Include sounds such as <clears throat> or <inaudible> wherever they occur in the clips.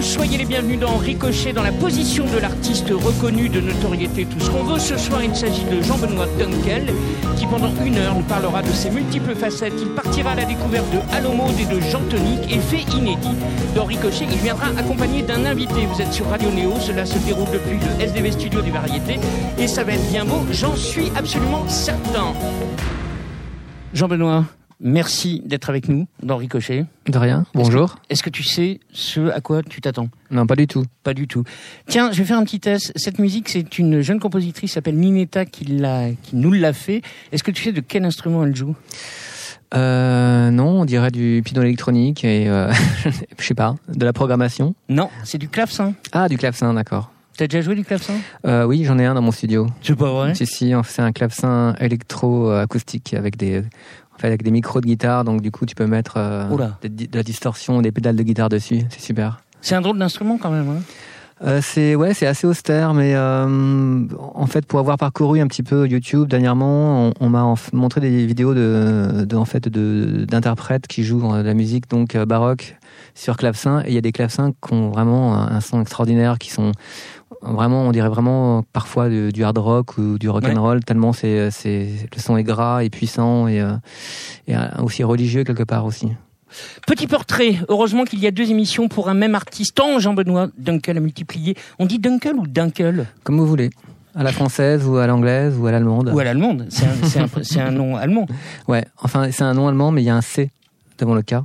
soyez les bienvenus dans Ricochet, dans la position de l'artiste reconnu de notoriété, tout ce qu'on veut. Ce soir, il s'agit de Jean-Benoît Dunkel, qui pendant une heure nous parlera de ses multiples facettes. Il partira à la découverte de Allo Mode et de Jean Tonic, et fait inédit. Dans Ricochet, il viendra accompagné d'un invité. Vous êtes sur Radio Néo, cela se déroule depuis le SDV Studio des Variétés, et ça va être bien beau, j'en suis absolument certain. Jean-Benoît, merci d'être avec nous dans Ricochet. De rien. Bonjour. Est-ce que tu sais ce à quoi tu t'attends? Non, pas du tout. Pas du tout. Tiens, je vais faire un petit test. Cette musique, c'est une jeune compositrice qui s'appelle Ninetta qui, nous l'a fait. Est-ce que tu sais de quel instrument elle joue? Euh, non, on dirait du piano électronique et euh, <laughs> je sais pas, de la programmation. Non, c'est du clavecin. Ah, du clavecin, d'accord. T'as déjà joué du clavecin? Euh, oui, j'en ai un dans mon studio. C'est pas vrai? Si, si, c'est un clavecin électro-acoustique avec des, en fait, avec des micros de guitare. Donc, du coup, tu peux mettre euh, de, de la distorsion, des pédales de guitare dessus. C'est super. C'est un drôle d'instrument quand même. Hein Euh, c'est ouais, c'est assez austère, mais euh, en fait, pour avoir parcouru un petit peu YouTube dernièrement, on, on m'a montré des vidéos de, de en fait d'interprètes qui jouent de la musique donc baroque sur clavecin, et il y a des clavecins qui ont vraiment un, un son extraordinaire, qui sont vraiment, on dirait vraiment parfois du, du hard rock ou du rock and roll, tellement c'est c'est le son est gras et puissant et, euh, et euh, aussi religieux quelque part aussi. Petit portrait. Heureusement qu'il y a deux émissions pour un même artiste. Tant Jean-Benoît Dunkel a multiplié. On dit Dunkel ou Dunkel Comme vous voulez, à la française ou à l'anglaise ou à l'allemande. Ou à l'allemande. C'est un, un, nom allemand. Ouais, enfin c'est un nom allemand, mais il y a un C devant le K.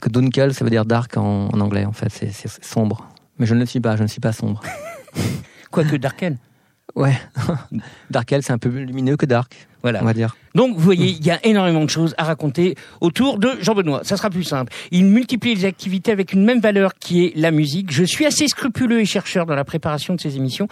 Que Dunkel, ça veut dire dark en, en anglais, en fait, c'est sombre. Mais je ne le suis pas, je ne suis pas sombre. <laughs> Quoique Darkel. Ouais, <laughs> Darkel, c'est un peu plus lumineux que dark, Voilà. on va dire. Donc, vous voyez, il y a énormément de choses à raconter autour de Jean-Benoît. Ça sera plus simple. Il multiplie les activités avec une même valeur qui est la musique. Je suis assez scrupuleux et chercheur dans la préparation de ces émissions.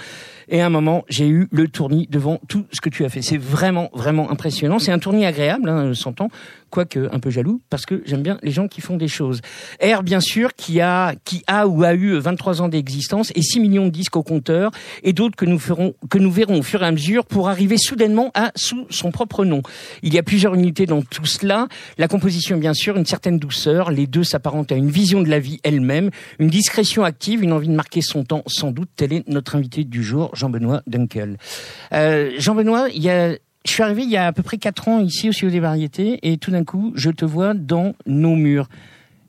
Et à un moment, j'ai eu le tournis devant tout ce que tu as fait. C'est vraiment, vraiment impressionnant. C'est un tournis agréable, hein, s'entend, quoique un peu jaloux, parce que j'aime bien les gens qui font des choses. R, bien sûr, qui a, qui a ou a eu 23 ans d'existence et 6 millions de disques au compteur, et d'autres que nous ferons, que nous verrons au fur et à mesure pour arriver soudainement à sous son propre nom. Il y a plusieurs unités dans tout cela. La composition, bien sûr, une certaine douceur. Les deux s'apparentent à une vision de la vie elle-même, une discrétion active, une envie de marquer son temps, sans doute. Tel est notre invité du jour, Jean-Benoît Dunkel. Euh, Jean-Benoît, je suis arrivé il y a à peu près quatre ans ici au Studio des Variétés et tout d'un coup, je te vois dans nos murs.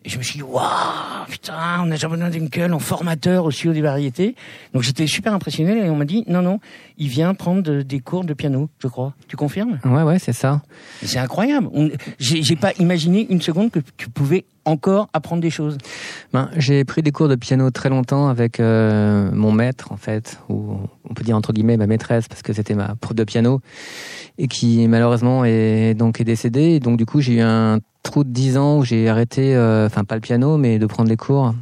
Et je me suis dit, waouh, putain, on a Jean-Benoît Dunkel en formateur au studio des variétés. Donc j'étais super impressionné et on m'a dit, non, non, il vient prendre de- des cours de piano, je crois. Tu confirmes? Ouais, ouais, c'est ça. C'est incroyable. J'ai pas imaginé une seconde que tu pouvais encore apprendre des choses. Ben, j'ai pris des cours de piano très longtemps avec euh, mon maître, en fait, ou on peut dire entre guillemets ma maîtresse, parce que c'était ma prof de piano, et qui malheureusement est donc est décédée. Donc du coup, j'ai eu un trou de 10 ans où j'ai arrêté, euh, enfin pas le piano, mais de prendre les cours.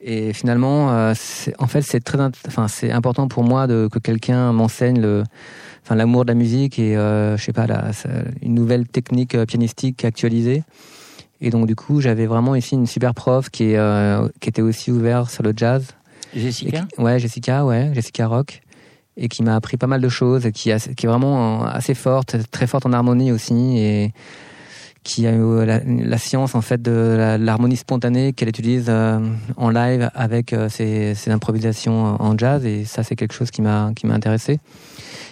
Et finalement, euh, en fait, c'est très, enfin, c'est important pour moi de que quelqu'un m'enseigne le, enfin, l'amour de la musique et, euh, je sais pas, la, une nouvelle technique euh, pianistique actualisée. Et donc, du coup, j'avais vraiment ici une super prof qui, est, euh, qui était aussi ouverte sur le jazz. Jessica qui- ouais, Jessica, ouais, Jessica Rock. Et qui m'a appris pas mal de choses, qui, qui est vraiment euh, assez forte, très forte en harmonie aussi, et qui a eu la, la science en fait de l'harmonie spontanée qu'elle utilise euh, en live avec euh, ses, ses improvisations en jazz, et ça c'est quelque chose qui m'a qui m'a intéressé.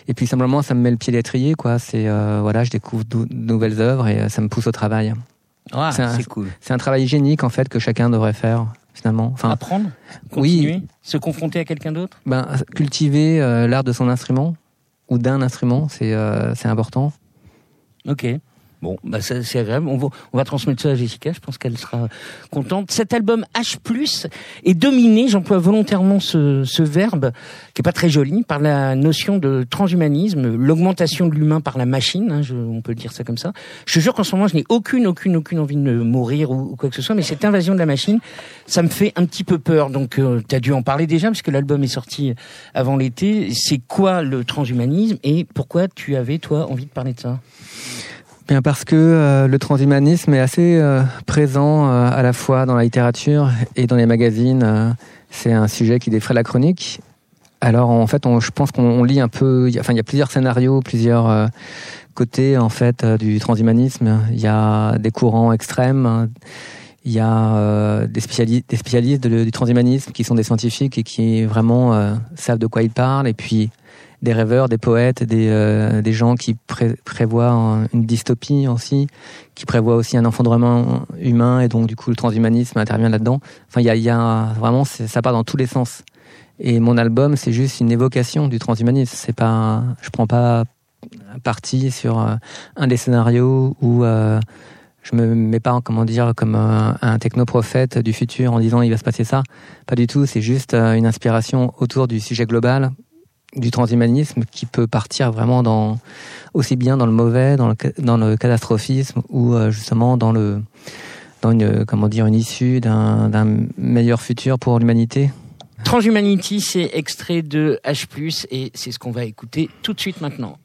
Et puis simplement, ça me met le pied à l'étrier, quoi. C'est euh, voilà, je découvre de, nouvelles œuvres et euh, ça me pousse au travail. Ah, c'est un- cool. C'est un travail génique en fait que chacun devrait faire finalement. Enfin, Apprendre Oui. Continuer Se confronter à quelqu'un d'autre? Ben, cultiver euh, l'art de son instrument ou d'un instrument, c'est euh, c'est important. Ok. Bon, bah c'est agréable. On va, on va transmettre ça à Jessica. Je pense qu'elle sera contente. Cet album H+ est dominé, j'emploie volontairement ce, ce verbe qui est pas très joli, par la notion de transhumanisme, l'augmentation de l'humain par la machine. hein, je- on peut dire ça comme ça. Je te jure qu'en ce moment, je n'ai aucune, aucune, aucune envie de mourir ou, quoi que ce soit. Mais cette invasion de la machine, ça me fait un petit peu peur. Donc, tu as dû en parler déjà parce que l'album est sorti avant l'été. C'est quoi le transhumanisme et pourquoi tu avais toi envie de parler de ça? Bien parce que euh, le transhumanisme est assez euh, présent euh, à la fois dans la littérature et dans les magazines. euh, c'est un sujet qui défraie la chronique. Alors en fait, on, je pense qu'on lit un peu. Enfin, il y a plusieurs scénarios, plusieurs euh, côtés en fait euh, du transhumanisme. Il y a des courants extrêmes. Il y a des, spécialistes, des spécialistes du transhumanisme qui sont des scientifiques et qui vraiment savent de quoi ils parlent. Et puis des rêveurs, des poètes, des, euh, des gens qui prévoient une dystopie aussi, qui prévoient aussi un effondrement humain et donc du coup le transhumanisme intervient là-dedans. Enfin, il y a, vraiment, ça part dans tous les sens. Et mon album, c'est juste une évocation du transhumanisme. C'est pas, je prends pas parti sur euh, un des scénarios où euh, je me mets pas, comment dire, comme un, un technoprophète du futur en disant il va se passer ça. Pas du tout. C'est juste une inspiration autour du sujet global du transhumanisme qui peut partir vraiment dans aussi bien dans le mauvais, dans le, catastrophisme ou euh, justement dans le dans une comment dire une issue d'un meilleur futur pour l'humanité. Transhumanity, c'est extrait de H+, et c'est ce qu'on va écouter tout de suite maintenant.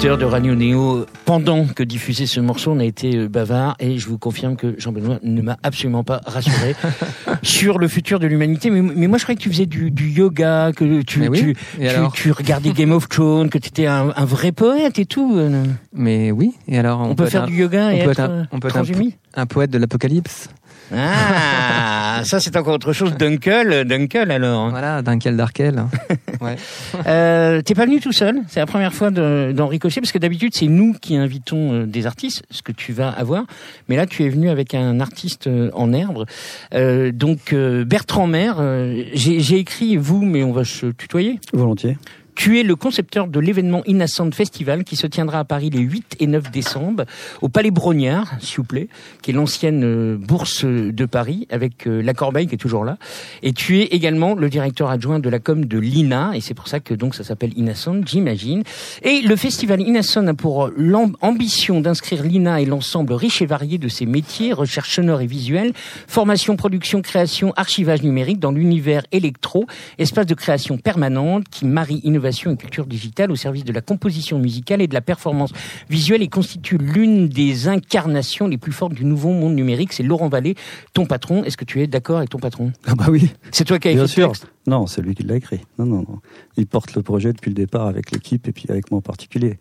De Radio Néo, pendant que diffusait ce morceau, on a été euh, bavard et je vous confirme que Jean-Benoît ne m'a absolument pas rassuré <laughs> sur le futur de l'humanité. Mais, moi, je croyais que tu faisais du, yoga, que tu, tu, tu, regardais Game of Thrones, que tu étais un, vrai poète et tout. Euh. Mais oui, et alors on, peut, faire du yoga et être, un, on peut être un poète de l'apocalypse. Ah, ça c'est encore autre chose. Dunkel, Dunkel alors. Voilà, Dunkel Darkel. <laughs> ouais. Euh, T'es pas venu tout seul. C'est la première fois d'en ricocher parce que d'habitude c'est nous qui invitons euh, des artistes, ce que tu vas avoir. Mais là tu es venu avec un artiste euh, en herbe. Euh, donc euh, Bertrand Maire. J'ai écrit vous, mais on va se tutoyer. Volontiers. Tu es le concepteur de l'événement Innocent Festival qui se tiendra à Paris les 8 et 9 décembre au Palais Brognard, s'il vous plaît, qui est l'ancienne euh, bourse de Paris avec euh, la Corbeille qui est toujours là. Et tu es également le directeur adjoint de la com de l'INA et c'est pour ça que donc ça s'appelle Innocent, j'imagine. Et le festival Innocent a pour l'ambition d'inscrire l'INA et l'ensemble riche et varié de ses métiers, recherche sonore et visuelle, formation, production, création, archivage numérique dans l'univers électro, espace de création permanente qui marie innovation et culture digitale au service de la composition musicale et de la performance visuelle et constitue l'une des incarnations les plus fortes du nouveau monde numérique. C'est Laurent Vallée, ton patron. Est-ce que tu es d'accord avec ton patron? Ah bah oui. C'est toi qui as écrit Bien le sûr. Non, c'est lui qui l'a écrit. Non, non, non. Il porte le projet depuis le départ avec l'équipe et puis avec moi en particulier.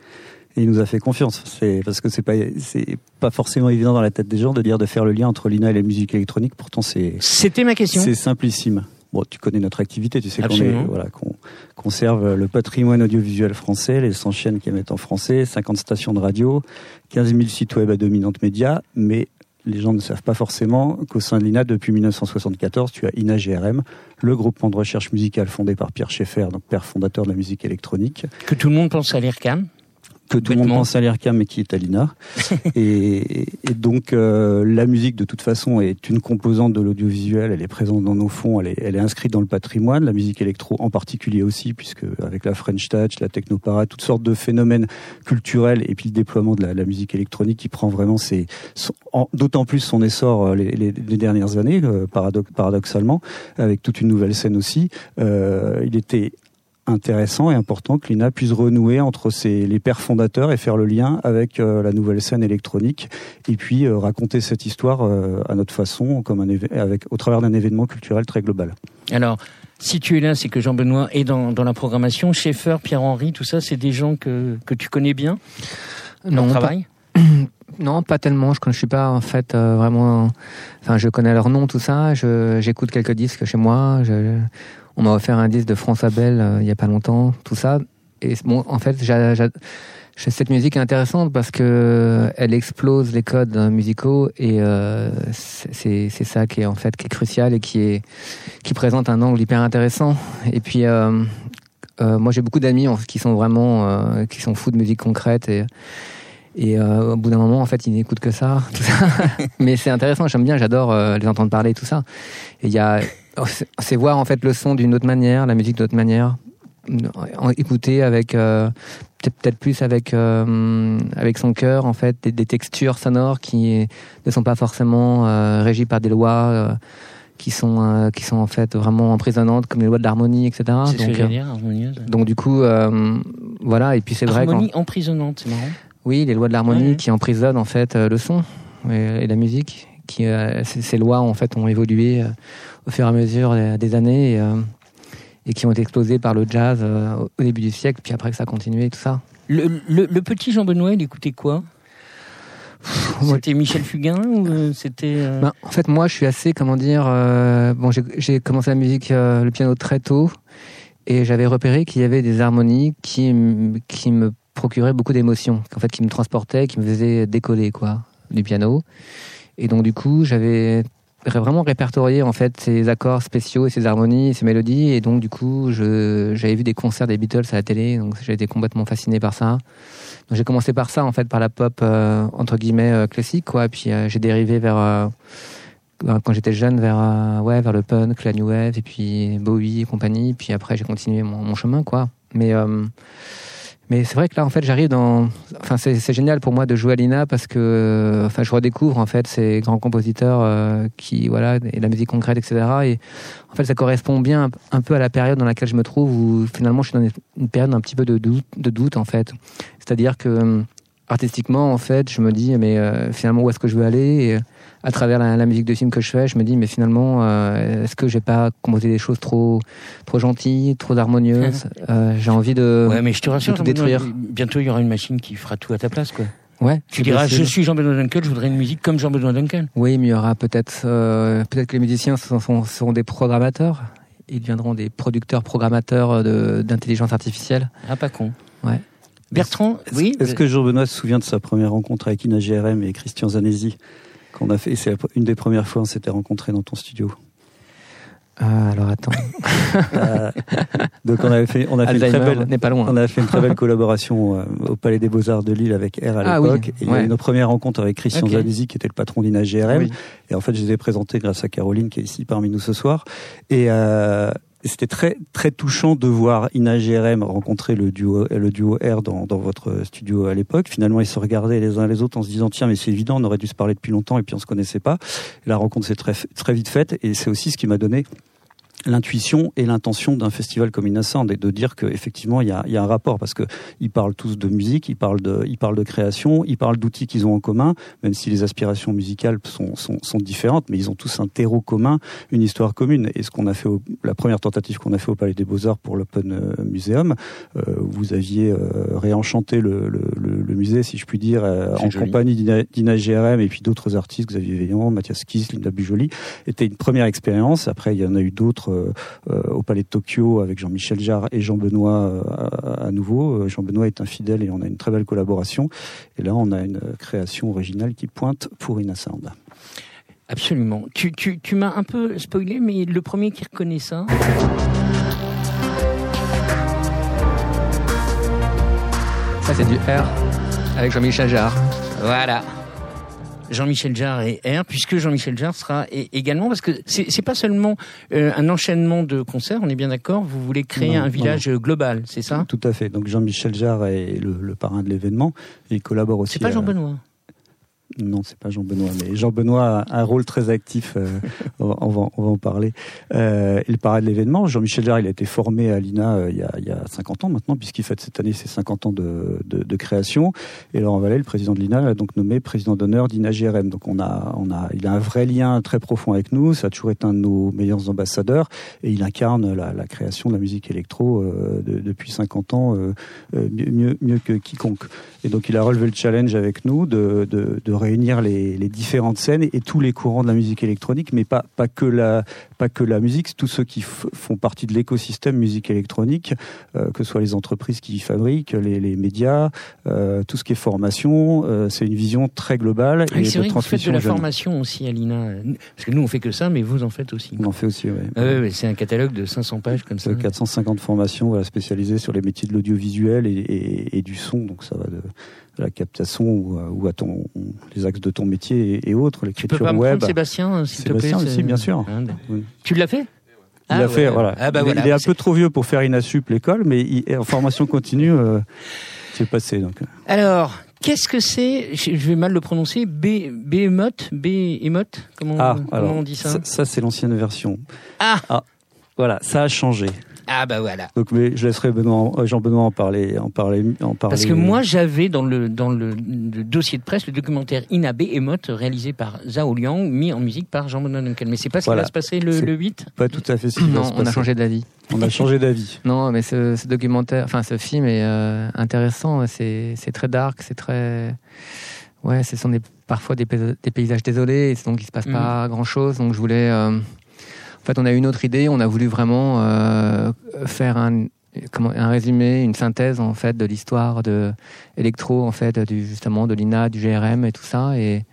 Et il nous a fait confiance. C'est parce que c'est pas c'est pas forcément évident dans la tête des gens de dire de faire le lien entre l'INA et la musique électronique. Pourtant, c'est C'était ma question. c'est simplissime. Bon, tu connais notre activité, tu sais qu'on voilà qu'on conserve le patrimoine audiovisuel français, les 100 chaînes qui émettent en français, 50 stations de radio, 15 000 sites web à dominante média, mais les gens ne savent pas forcément qu'au sein de l'INA, depuis 1974, tu as INA GRM, le groupement de recherche musicale fondé par Pierre Schaeffer, donc père fondateur de la musique électronique, Que tout le monde pense à l'IRCAM. Que tout le monde pense à l'IRCAM mais qui est à l'INA. <laughs> et, et donc euh, la musique de toute façon est une composante de l'audiovisuel, elle est présente dans nos fonds, elle est, elle est inscrite dans le patrimoine, la musique électro en particulier aussi, puisque avec la French Touch, la technoparade, toutes sortes de phénomènes culturels et puis le déploiement de la, la musique électronique qui prend vraiment ses, d'autant plus son essor euh, les, les- les dernières années, euh, paradox- paradoxalement, avec toute une nouvelle scène aussi. Euh, il était intéressant et important que l'INA puisse renouer entre ses, les pères fondateurs et faire le lien avec euh, la nouvelle scène électronique et puis euh, raconter cette histoire euh, à notre façon comme un avec au travers d'un événement culturel très global. Alors, si tu es là, c'est que Jean-Benoît est dans, dans la programmation. Schaeffer, Pierre-Henri, tout ça, c'est des gens que, que tu connais bien, leur Non, pas, travail? <coughs> Non, pas tellement. Je ne suis pas en fait euh, vraiment. Enfin, je connais leur nom, tout ça. Je- J'écoute quelques disques chez moi. Je- on m'a offert un disque de France Abel euh, il y a pas longtemps, tout ça. Et bon, en fait, cette musique est intéressante parce que elle explose les codes euh, musicaux et euh, c'est ça qui est en fait qui est crucial et qui est qui présente un angle hyper intéressant. Et puis euh, euh, moi j'ai beaucoup d'amis qui sont vraiment euh, qui sont fous de musique concrète et et euh, au bout d'un moment en fait ils n'écoutent que ça, tout ça. <laughs> mais c'est intéressant j'aime bien j'adore euh, les entendre parler tout ça et il y a c'est- voir en fait le son d'une autre manière la musique d'une autre manière écouter avec euh, peut-être plus avec euh, avec son cœur en fait des, des textures sonores qui ne sont pas forcément euh, régies par des lois euh, qui sont euh, qui sont en fait vraiment emprisonnantes comme les lois de l'harmonie etc ce donc, j'allais dire, harmonieuse. donc du coup voilà et puis c'est vrai Harmonie emprisonnante, c'est marrant. oui, les lois de l'harmonie Ouais, qui emprisonnent en fait le son et, et la musique. Qui, ces, lois en fait ont évolué au fur et à mesure des, années et, euh, et qui ont été explosées par le jazz euh, au début du siècle, puis après que ça a continué et tout ça. Le, le, le petit Jean-Benoît, il écoutait quoi? C'était Michel Fugain ou euh, c'était... euh, Ben, en fait, moi, je suis assez, comment dire, euh, bon, j'ai- commencé la musique, euh, le piano très tôt, et j'avais repéré qu'il y avait des harmonies qui, qui me procuraient beaucoup d'émotions, en fait, qui me transportaient, qui me faisaient décoller, quoi, du piano. Et donc, du coup, j'avais vraiment répertorié, en fait, ces accords spéciaux et ces harmonies, et ces mélodies, et donc, du coup, j'avais vu des concerts des Beatles à la télé, donc j'ai été complètement fasciné par ça. Donc, j'ai commencé par ça, en fait, par la pop, euh, entre guillemets, euh, classique, quoi, puis euh, j'ai dérivé vers... quand j'étais jeune vers ouais vers le punk la new wave et puis Bowie et compagnie. Puis après j'ai continué mon, mon chemin quoi. Mais mais c'est vrai que là en fait j'arrive dans enfin c'est génial pour moi de jouer à l'INA parce que enfin je redécouvre en fait ces grands compositeurs euh, qui voilà et la musique concrète etc et en fait ça correspond bien un, peu à la période dans laquelle je me trouve où finalement je suis dans une- période un petit peu de doute en fait. C'est-à-dire que euh, artistiquement en fait je me dis mais euh, finalement où est-ce que je veux aller à travers la, la musique de film que je fais, je me dis mais finalement euh, est-ce que j'ai pas composé des choses trop trop gentilles, trop harmonieuses <laughs> Euh, J'ai envie de Ouais, mais je te rassure, tout détruire. bientôt il y aura une machine qui fera tout à ta place, quoi. ouais. Tu diras, possible. je suis Jean-Benoît Dunkel, je voudrais une musique comme Jean-Benoît Dunkel. Oui, mais il y aura peut-être euh, peut-être que les musiciens seront, des programmateurs. Ils deviendront des producteurs programmateurs de- d'intelligence artificielle. Ah, pas con. Ouais. Bertrand, oui. est-ce que Jean-Benoît se souvient de sa première rencontre avec Ina GRM et Christian Zanesi? Qu'on a fait C'est une des premières fois on s'était rencontrés dans ton studio. Ah, alors attends. Euh, donc on avait fait, on a fait une très belle, n'est pas loin. on a fait une très belle collaboration euh, au Palais des Beaux Arts de Lille avec R à Ah oui. Et Il y a ouais. eu nos premières rencontres avec Christian Ok. Zavizi, qui était le patron d'Ina GRM. Oui. Et en fait, je les ai présentés grâce à Caroline, qui est ici parmi nous ce soir. Et euh, c'était très très touchant de voir Ina GRM rencontrer le duo le duo R dans, dans votre studio à l'époque. Finalement, ils se regardaient les uns les autres en se disant tiens mais c'est évident, on aurait dû se parler depuis longtemps et puis on se connaissait pas. La rencontre s'est très très vite faite et c'est aussi ce qui m'a donné l'intuition et l'intention d'un festival comme Innocent et de dire qu'effectivement il y a, il y a un rapport parce que ils parlent tous de musique, ils parlent de, ils parlent de création, ils parlent d'outils qu'ils ont en commun, même si les aspirations musicales sont, sont, sont différentes, mais ils ont tous un terreau commun, une histoire commune. Et ce qu'on a fait, au, la première tentative qu'on a fait au Palais des Beaux Arts pour l'Open euh, Museum, euh, vous aviez euh, réenchanté le, le, le, le musée, si je puis dire, euh, en joli. compagnie d'Ina d'Ina GRM et puis d'autres artistes, Xavier Veillant, Mathias Kiss, Linda Bujoli. Était une première expérience. Après, il y en a eu d'autres euh, euh, au Palais de Tokyo avec Jean-Michel Jarre et Jean Benoît euh, à, nouveau. Euh, Jean Benoît est un fidèle et on a une très belle collaboration. Et là, on a une création originale qui pointe pour Ina Sound. Absolument. Tu, tu, tu m'as un peu spoilé, mais le premier qui reconnaît ça. Ça, c'est du R avec Jean-Michel Jarre. Voilà. Jean-Michel Jarre et R, puisque Jean-Michel Jarre sera également, parce que c'est pas seulement euh, un enchaînement de concerts, on est bien d'accord, vous voulez créer Non, un non, village global, c'est ça? Tout à fait. Donc Jean-Michel Jarre est le, le parrain de l'événement. Et il collabore aussi. C'est pas Jean-Benoît Non, c'est pas Jean-Benoît, mais Jean-Benoît a un rôle très actif. euh, <laughs> on, va, on va- en parler. Euh, il paraît de l'événement. Jean-Michel Jarre, il a été formé à l'INA euh, il, y a, il y a 50 ans maintenant, puisqu'il fête cette année ses 50 ans de, de, de création. Et Laurent Vallet, le président de l'INA, l'a donc nommé président d'honneur d'INA GRM. Donc on a, on a, il a un vrai lien très profond avec nous. Ça a toujours été un de nos meilleurs ambassadeurs, et il incarne la, la création de la musique électro de- depuis 50 ans mieux, mieux, mieux que quiconque. Et donc il a relevé le challenge avec nous de, de réunir les, les différentes scènes et, tous les courants de la musique électronique, mais pas, pas, que, la, pas que la musique, tous ceux qui font partie de l'écosystème musique électronique, euh, que ce soit les entreprises qui y fabriquent, les, les médias, euh, tout ce qui est formation. euh, c'est une vision très globale Ah oui, et C'est de vrai que vous faites de la jeune. formation aussi à l'INA. Parce que nous, on fait que ça, mais vous en faites aussi. On en fait aussi. Ah ouais, ouais, c'est un catalogue de 500 pages comme ça. C'est 450 formations voilà, spécialisées sur les métiers de l'audiovisuel et, et, et du son. Donc ça va de, de la captation ou, à- ou à ton, les axes de ton métier et, et autres, Tu peux l'écriture pas me web. prendre Sébastien, s'il te plaît Sébastien aussi, bien sûr. Oui. Tu l'as fait? Il Ah a fait, voilà. Ah bah il, est- voilà, il est un peu trop vieux pour faire INASUP l'école, mais il, en formation continue, euh, c'est passé. Donc. Alors, qu'est-ce que c'est Je vais mal le prononcer. B, Behemoth Comment, Ah, comment alors, on dit ça? ça, ça, c'est l'ancienne version. Ah Voilà, ça a changé. Ah bah voilà. Donc, mais je laisserai Benoît, euh, Jean-Benoît en parler, en parler, en parler. Parce que moi, j'avais dans le dans le, le dossier de presse le documentaire Ina Behemoth réalisé par Zhao Liang, mis en musique par Jean-Benoît Dunkel. Mais c'est pas ce qui va se passer le, le 8 pas tout à fait ce qui va Non, se on a changé d'avis. On a changé d'avis. <laughs> Non, mais ce, ce documentaire, enfin ce film est euh, intéressant. C'est c'est très dark, c'est très. Ouais, ce sont des, parfois des, paysa- des paysages désolés, et donc il se passe pas grand chose. Donc je voulais. euh, en fait, on a eu une autre idée. On a voulu vraiment euh, faire un, comment, un résumé, une synthèse en fait de l'histoire de électro, en fait, du, justement de l'INA, du GRM et tout ça. Et,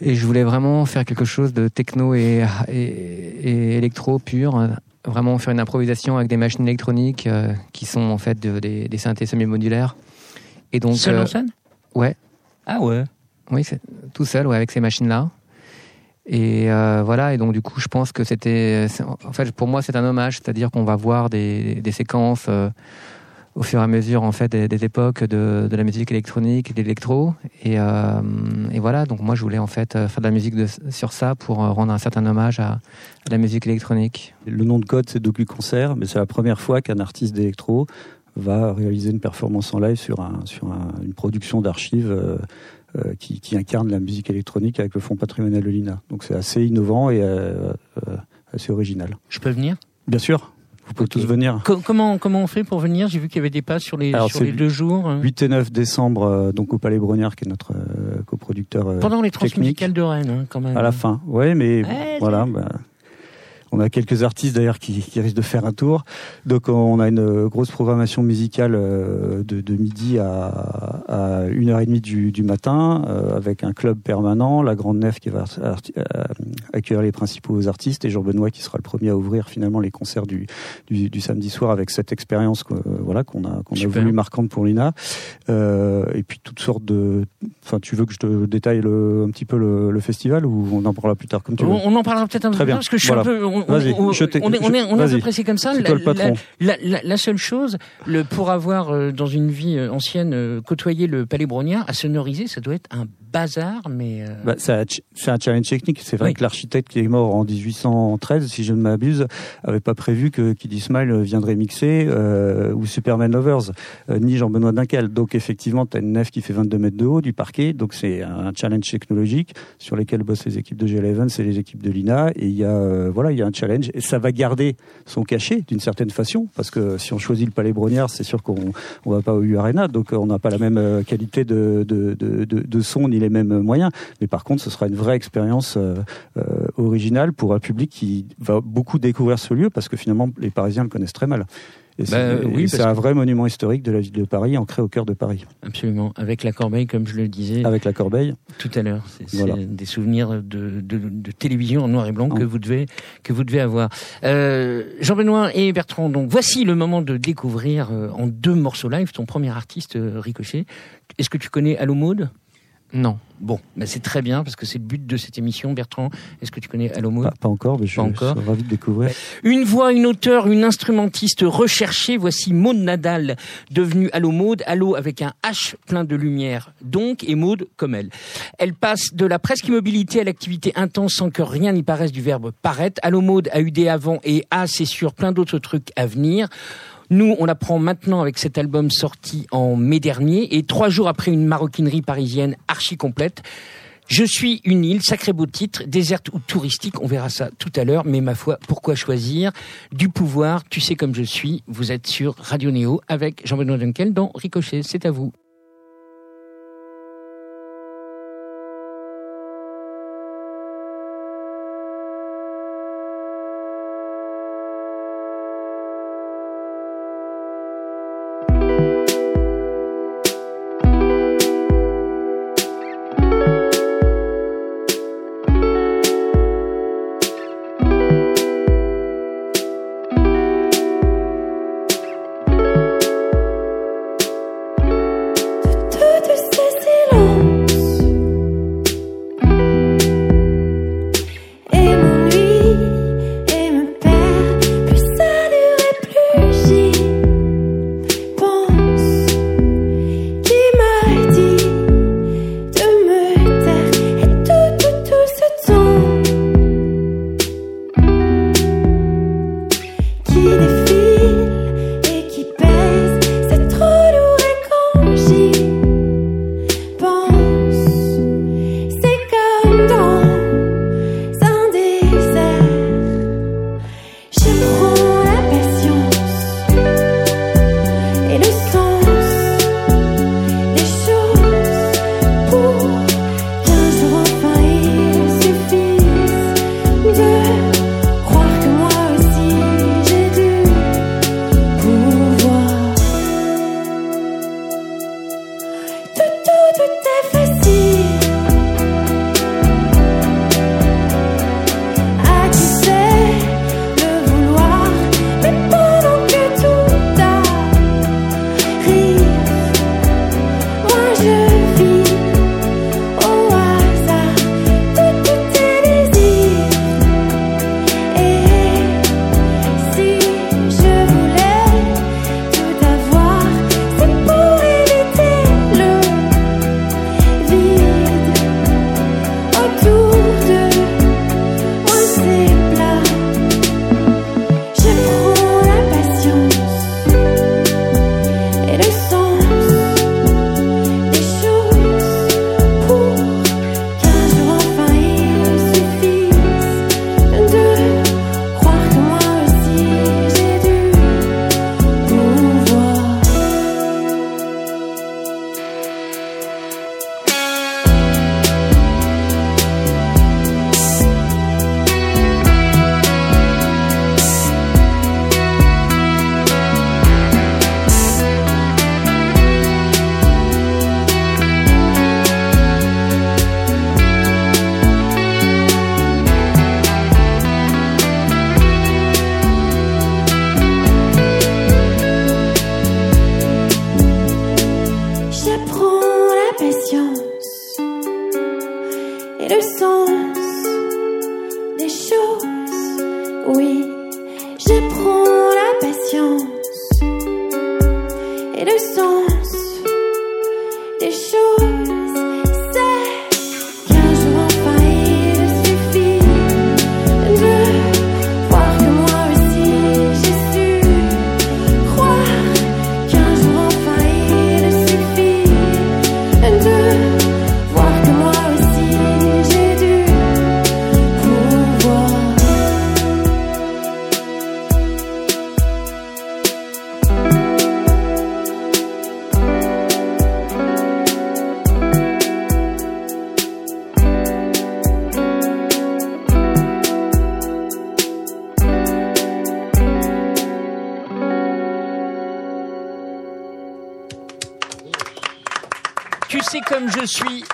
et je voulais vraiment faire quelque chose de techno et, et, et électro pur. hein. Vraiment faire une improvisation avec des machines électroniques euh, qui sont en fait de- des, des synthés semi-modulaires. Et donc, Seul euh, en scène? ouais, Ah ouais. oui, tout seul, ouais, avec ces machines-là. Et euh, voilà, et donc du coup, je pense que c'était, en fait, pour moi, c'est un hommage, c'est-à-dire qu'on va voir des, séquences euh, au fur et à mesure, en fait, des, époques de, de la musique électronique et de l'électro. Et, euh, et voilà, donc moi, je voulais en fait faire de la musique sur ça pour rendre un certain hommage à, la musique électronique. Le nom de code, c'est Docu Concert, mais c'est la première fois qu'un artiste d'électro va réaliser une performance en live sur, un, sur un- une production d'archives qui, qui incarne la musique électronique avec le fonds patrimonial de l'INA. Donc c'est assez innovant et euh, euh, assez original. Je peux venir? Bien sûr, vous pouvez tous venir. Co- comment, comment on fait pour venir? J'ai vu qu'il y avait des passes sur les, Alors, sur les deux jours. hein. 8 et 9 décembre, euh, donc au Palais Brognard, qui est notre euh, coproducteur. euh, Pendant les technique. transmusicales de Rennes, hein, quand même. À la fin, ouais, mais voilà. bah, on a quelques artistes d'ailleurs qui, qui, risquent de faire un tour. Donc on a une grosse programmation musicale de, de midi à, à 1h30 du, du matin, avec un club permanent, la Grande Nef qui va accueillir les principaux artistes et Jean Benoît qui sera le premier à ouvrir finalement les concerts du, du, du samedi soir avec cette expérience voilà qu'on a qu'on a voulu marquante pour Lina. Euh, et puis toutes sortes de. Enfin, tu veux que je te détaille le, un petit peu le, le, festival ou on en parlera plus tard comme tu veux? On, en parlera peut-être un peu plus tard parce que je suis un peu. On, on, on, est, on est, on est un peu pressé comme ça. La, la, la, la, seule chose, le, pour avoir euh, dans une vie euh, ancienne côtoyé le Palais Brognard, à sonoriser, ça doit être un bazar, mais. Euh... Bah, c'est un challenge technique. C'est vrai que l'architecte qui est mort en 1813, si je ne m'abuse, avait pas prévu que Kid Smile viendrait mixer euh, ou Superman Lovers, euh, ni Jean-Benoît Dunkel. Donc effectivement, tu as une nef qui fait 22 mètres de haut du parquet, donc c'est un challenge technologique sur lequel bossent les équipes de G11 et les équipes de l'INA. Et il y a euh, voilà, il y a un challenge et ça va garder son cachet d'une certaine façon parce que si on choisit le Palais Brognard, c'est sûr qu'on on va pas au U Arena, donc on n'a pas la même euh, qualité de, de, de, son ni les mêmes moyens. Mais par contre, ce sera une vraie expérience euh, euh, originale pour un public qui va beaucoup découvrir ce lieu parce que finalement, les Parisiens le connaissent très mal. Et c'est bah, oui, un vrai monument historique de la ville de Paris, ancré au cœur de Paris. Absolument, avec la Corbeille, comme je le disais. Avec la Corbeille. Tout à l'heure. C'est des souvenirs de, de, de, télévision en noir et blanc que vous devez que vous devez avoir. Euh, Jean-Benoît et Bertrand, donc voici le moment de découvrir euh, en deux morceaux live ton premier artiste euh, Ricochet. Est-ce que tu connais Allo Mode non. Bon, mais c'est très bien parce que c'est le but de cette émission. Bertrand, est-ce que tu connais Allo Maud pas, encore, mais je, suis ravi de découvrir. Une voix, une auteure, une instrumentiste recherchée. Voici Maud Nadal, devenue Allo Maud. Allo avec un H plein de lumière, donc, et Maud comme elle. Elle passe de la presque immobilité à l'activité intense sans que rien n'y paraisse du verbe paraître. Allo Maud a eu des avant et a, c'est sûr, plein d'autres trucs à venir. Nous, on l'apprend maintenant avec cet album sorti en mai dernier et trois jours après une maroquinerie parisienne archi complète. Je suis une île, sacré beau titre, déserte ou touristique, on verra ça tout à l'heure, mais ma foi, pourquoi choisir Du pouvoir, tu sais comme je suis, vous êtes sur Radio Néo avec Jean-Benoît Dunkel dans Ricochet, c'est à vous.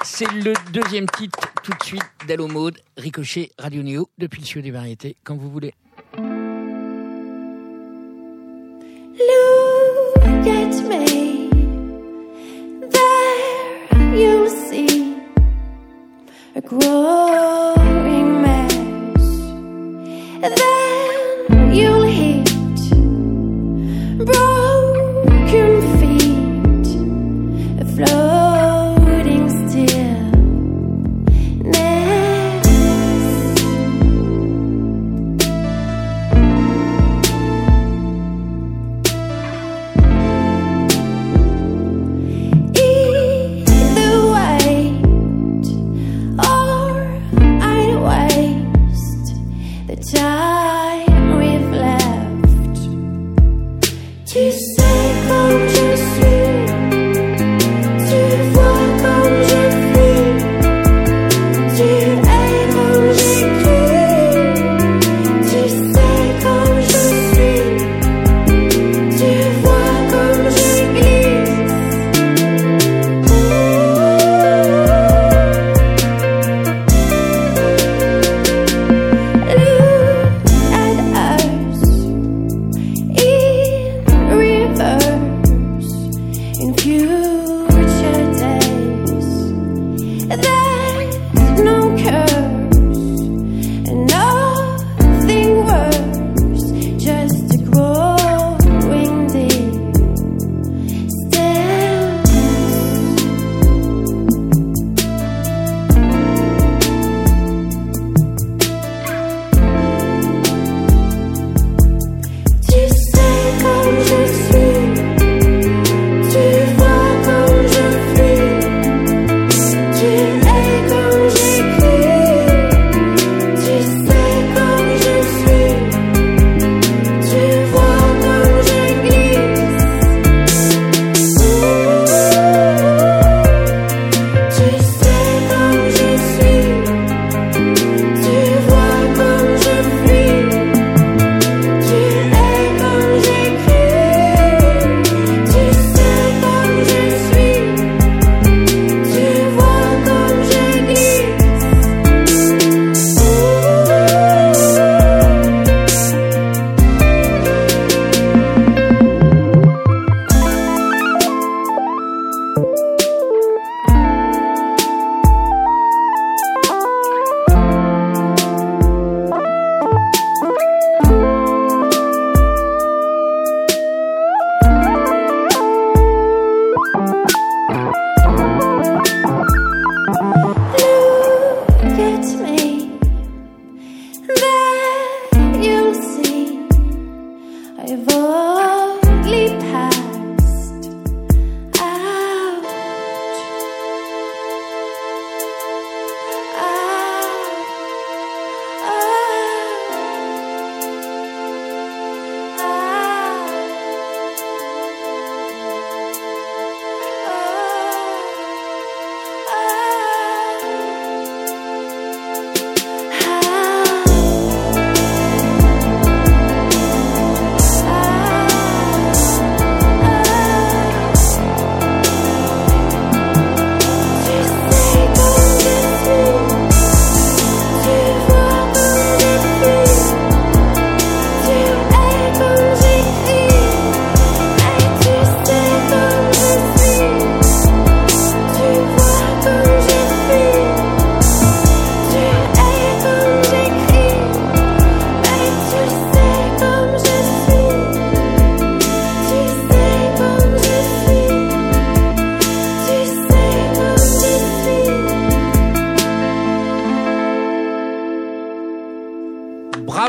C'est le deuxième titre tout de suite d'Allo Mode, Ricochet Radio Néo, depuis le cieux des variétés, quand vous voulez. Look at me, there you see a growing mess. Then you'll hit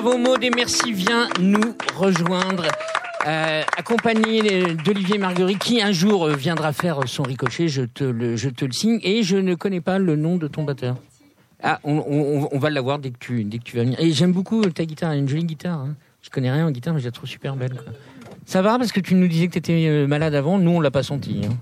Bravo Maud et merci, viens nous rejoindre. Euh, accompagné d'Olivier Marguerite qui un jour euh, viendra faire son ricochet, je te le, signe, et je ne connais pas le nom de ton batteur. Ah, on, va l'avoir dès que tu dès que tu vas venir. Et j'aime beaucoup ta guitare, une jolie guitare. Hein. Je connais rien en guitare, mais je la trouve super belle. Ça va parce que tu nous disais que tu étais euh, malade avant, nous on l'a pas senti. Hein.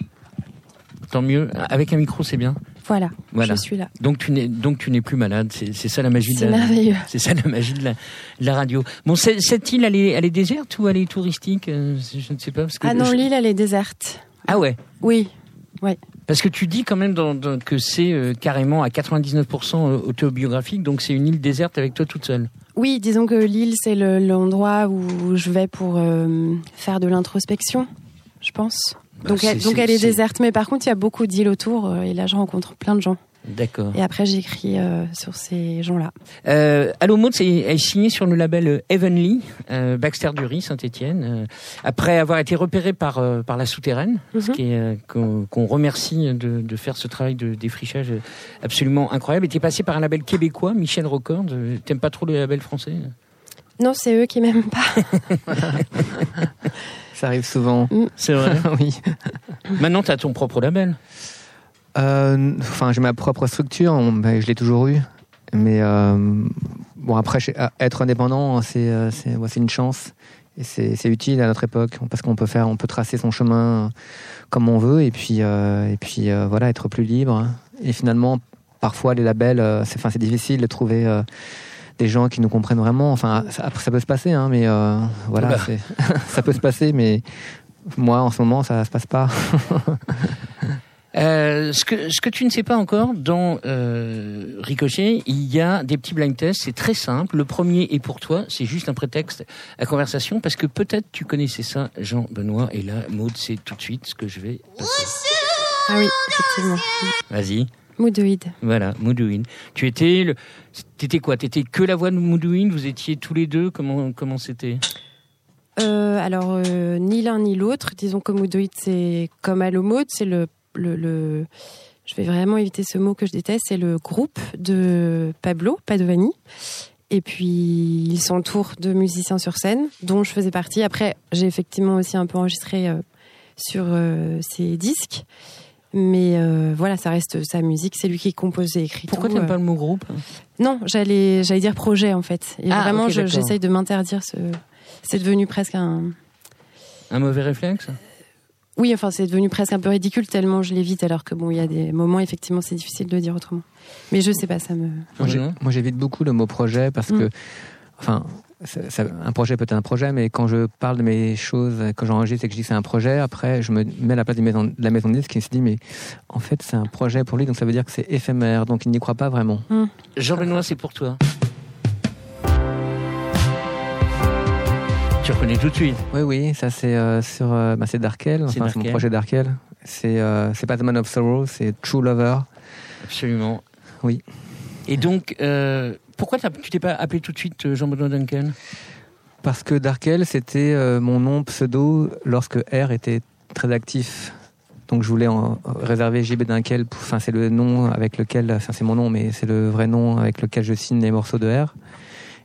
Tant mieux. Avec un micro, c'est bien. Voilà, Voilà. je suis là. Donc tu n'es donc tu n'es plus malade. C'est ça la magie de C'est la merveilleux. c'est ça la magie de la, de la radio. Bon, cette île, elle est elle est déserte ou elle est touristique Euh, Je ne sais pas parce que Ah non, je- l'île, elle est déserte. ah ouais. Oui, Parce que tu dis quand même dans, dans- que c'est euh, carrément à 99% autobiographique, donc c'est une île déserte avec toi toute seule. oui, disons que l'île, c'est le- l'endroit où je vais pour euh, faire de l'introspection, je pense. Bah, Donc, elle, donc c'est- elle est déserte, mais par contre, il y a beaucoup d'îles autour, euh, et là, je rencontre plein de gens. D'accord. Et après, j'écris euh, sur ces gens-là. Euh, Allo est signé sur le label euh, Heavenly, euh, Baxter Dury, Saint-Étienne. euh, après avoir été repéré par par la souterraine, Mhm. qu'on remercie de, de faire ce travail de défrichage absolument incroyable. Et t'es passé par un label québécois, Michel Records. Euh, T'aimes pas trop le label français? Non, c'est eux qui m'aiment pas. <laughs> <laughs> Ça arrive souvent. C'est vrai. <laughs> oui. Maintenant, t'as ton propre label. Euh, Enfin, j'ai ma propre structure. on- ben, je l'ai toujours eu. Mais euh, bon, après, à- être indépendant, c'est euh, c'est ouais, c'est une chance et c'est utile à notre époque parce qu'on peut faire, on peut tracer son chemin comme on veut et puis euh, et puis euh, voilà, être plus libre. Et finalement, parfois les labels, euh, c'est enfin c'est difficile de trouver. Des gens qui nous comprennent vraiment. Enfin, ça, après, ça peut se passer, hein, mais euh, voilà, Bah. <laughs> ça peut se passer, mais moi, en ce moment, ça se passe pas. <laughs> Euh, ce que ce que tu ne sais pas encore dans euh, Ricochet, il y a des petits blind tests. C'est très simple. Le premier est pour toi. C'est juste un prétexte à conversation parce que peut-être tu connaissais ça, Jean Benoît. Et là, Maud, c'est tout de suite ce que je vais. passer. Ah oui, effectivement. Vas-y. Moodouid. Voilà, Moodouin. Tu étais le, t'étais quoi? T'étais que la voix de Moodouin Vous étiez tous les deux? Comment comment c'était? Euh, alors, euh, ni l'un ni l'autre. Disons que Moodouid, c'est comme Allo Mode, c'est le, le, le- Je vais vraiment éviter ce mot que je déteste, c'est le groupe de Pablo Padovani. Et puis, il s'entoure de musiciens sur scène, dont je faisais partie. Après, j'ai effectivement aussi un peu enregistré euh, sur euh, ses disques. Mais euh, voilà, ça reste sa musique, c'est lui qui compose et écrit Pourquoi tout, t'aimes euh. pas le mot groupe? Non, j'allais, j'allais dire projet en fait. Et Ah, vraiment, j'essaye de m'interdire ce. C'est devenu presque un. Un mauvais réflexe? Oui, enfin, c'est devenu presque un peu ridicule tellement je l'évite, alors que bon, il y a des moments, effectivement, c'est difficile de le dire autrement. Mais je sais pas, ça me. Moi, j'évite beaucoup le mot projet parce que, Mm. enfin, ça- ça- un projet peut être un projet, mais quand je parle de mes choses, quand j'enregistre et que je dis que c'est un projet, après, je me mets à la place maison- de la maison de disque qui se dit, mais en fait, c'est un projet pour lui, donc ça veut dire que c'est éphémère, donc il n'y croit pas vraiment. Jean Benoît, c'est pour toi. Tu reconnais tout de suite. Oui, oui, ça c'est euh, sur, euh, bah, c'est Darkel, C'est enfin, c'est mon projet Darkel. C'est euh, c'est pas The Man of Sorrow, c'est True Lover. Absolument. Oui. Et donc, euh, pourquoi tu t'es pas appelé tout de suite euh, Jean-Benoît Duncan? Parce que Darkel, c'était euh, mon nom pseudo lorsque R était très actif. Donc je voulais en réserver JB Dunkel. Enfin, c'est le nom avec lequel, c'est mon nom, mais c'est le vrai nom avec lequel je signe les morceaux de R.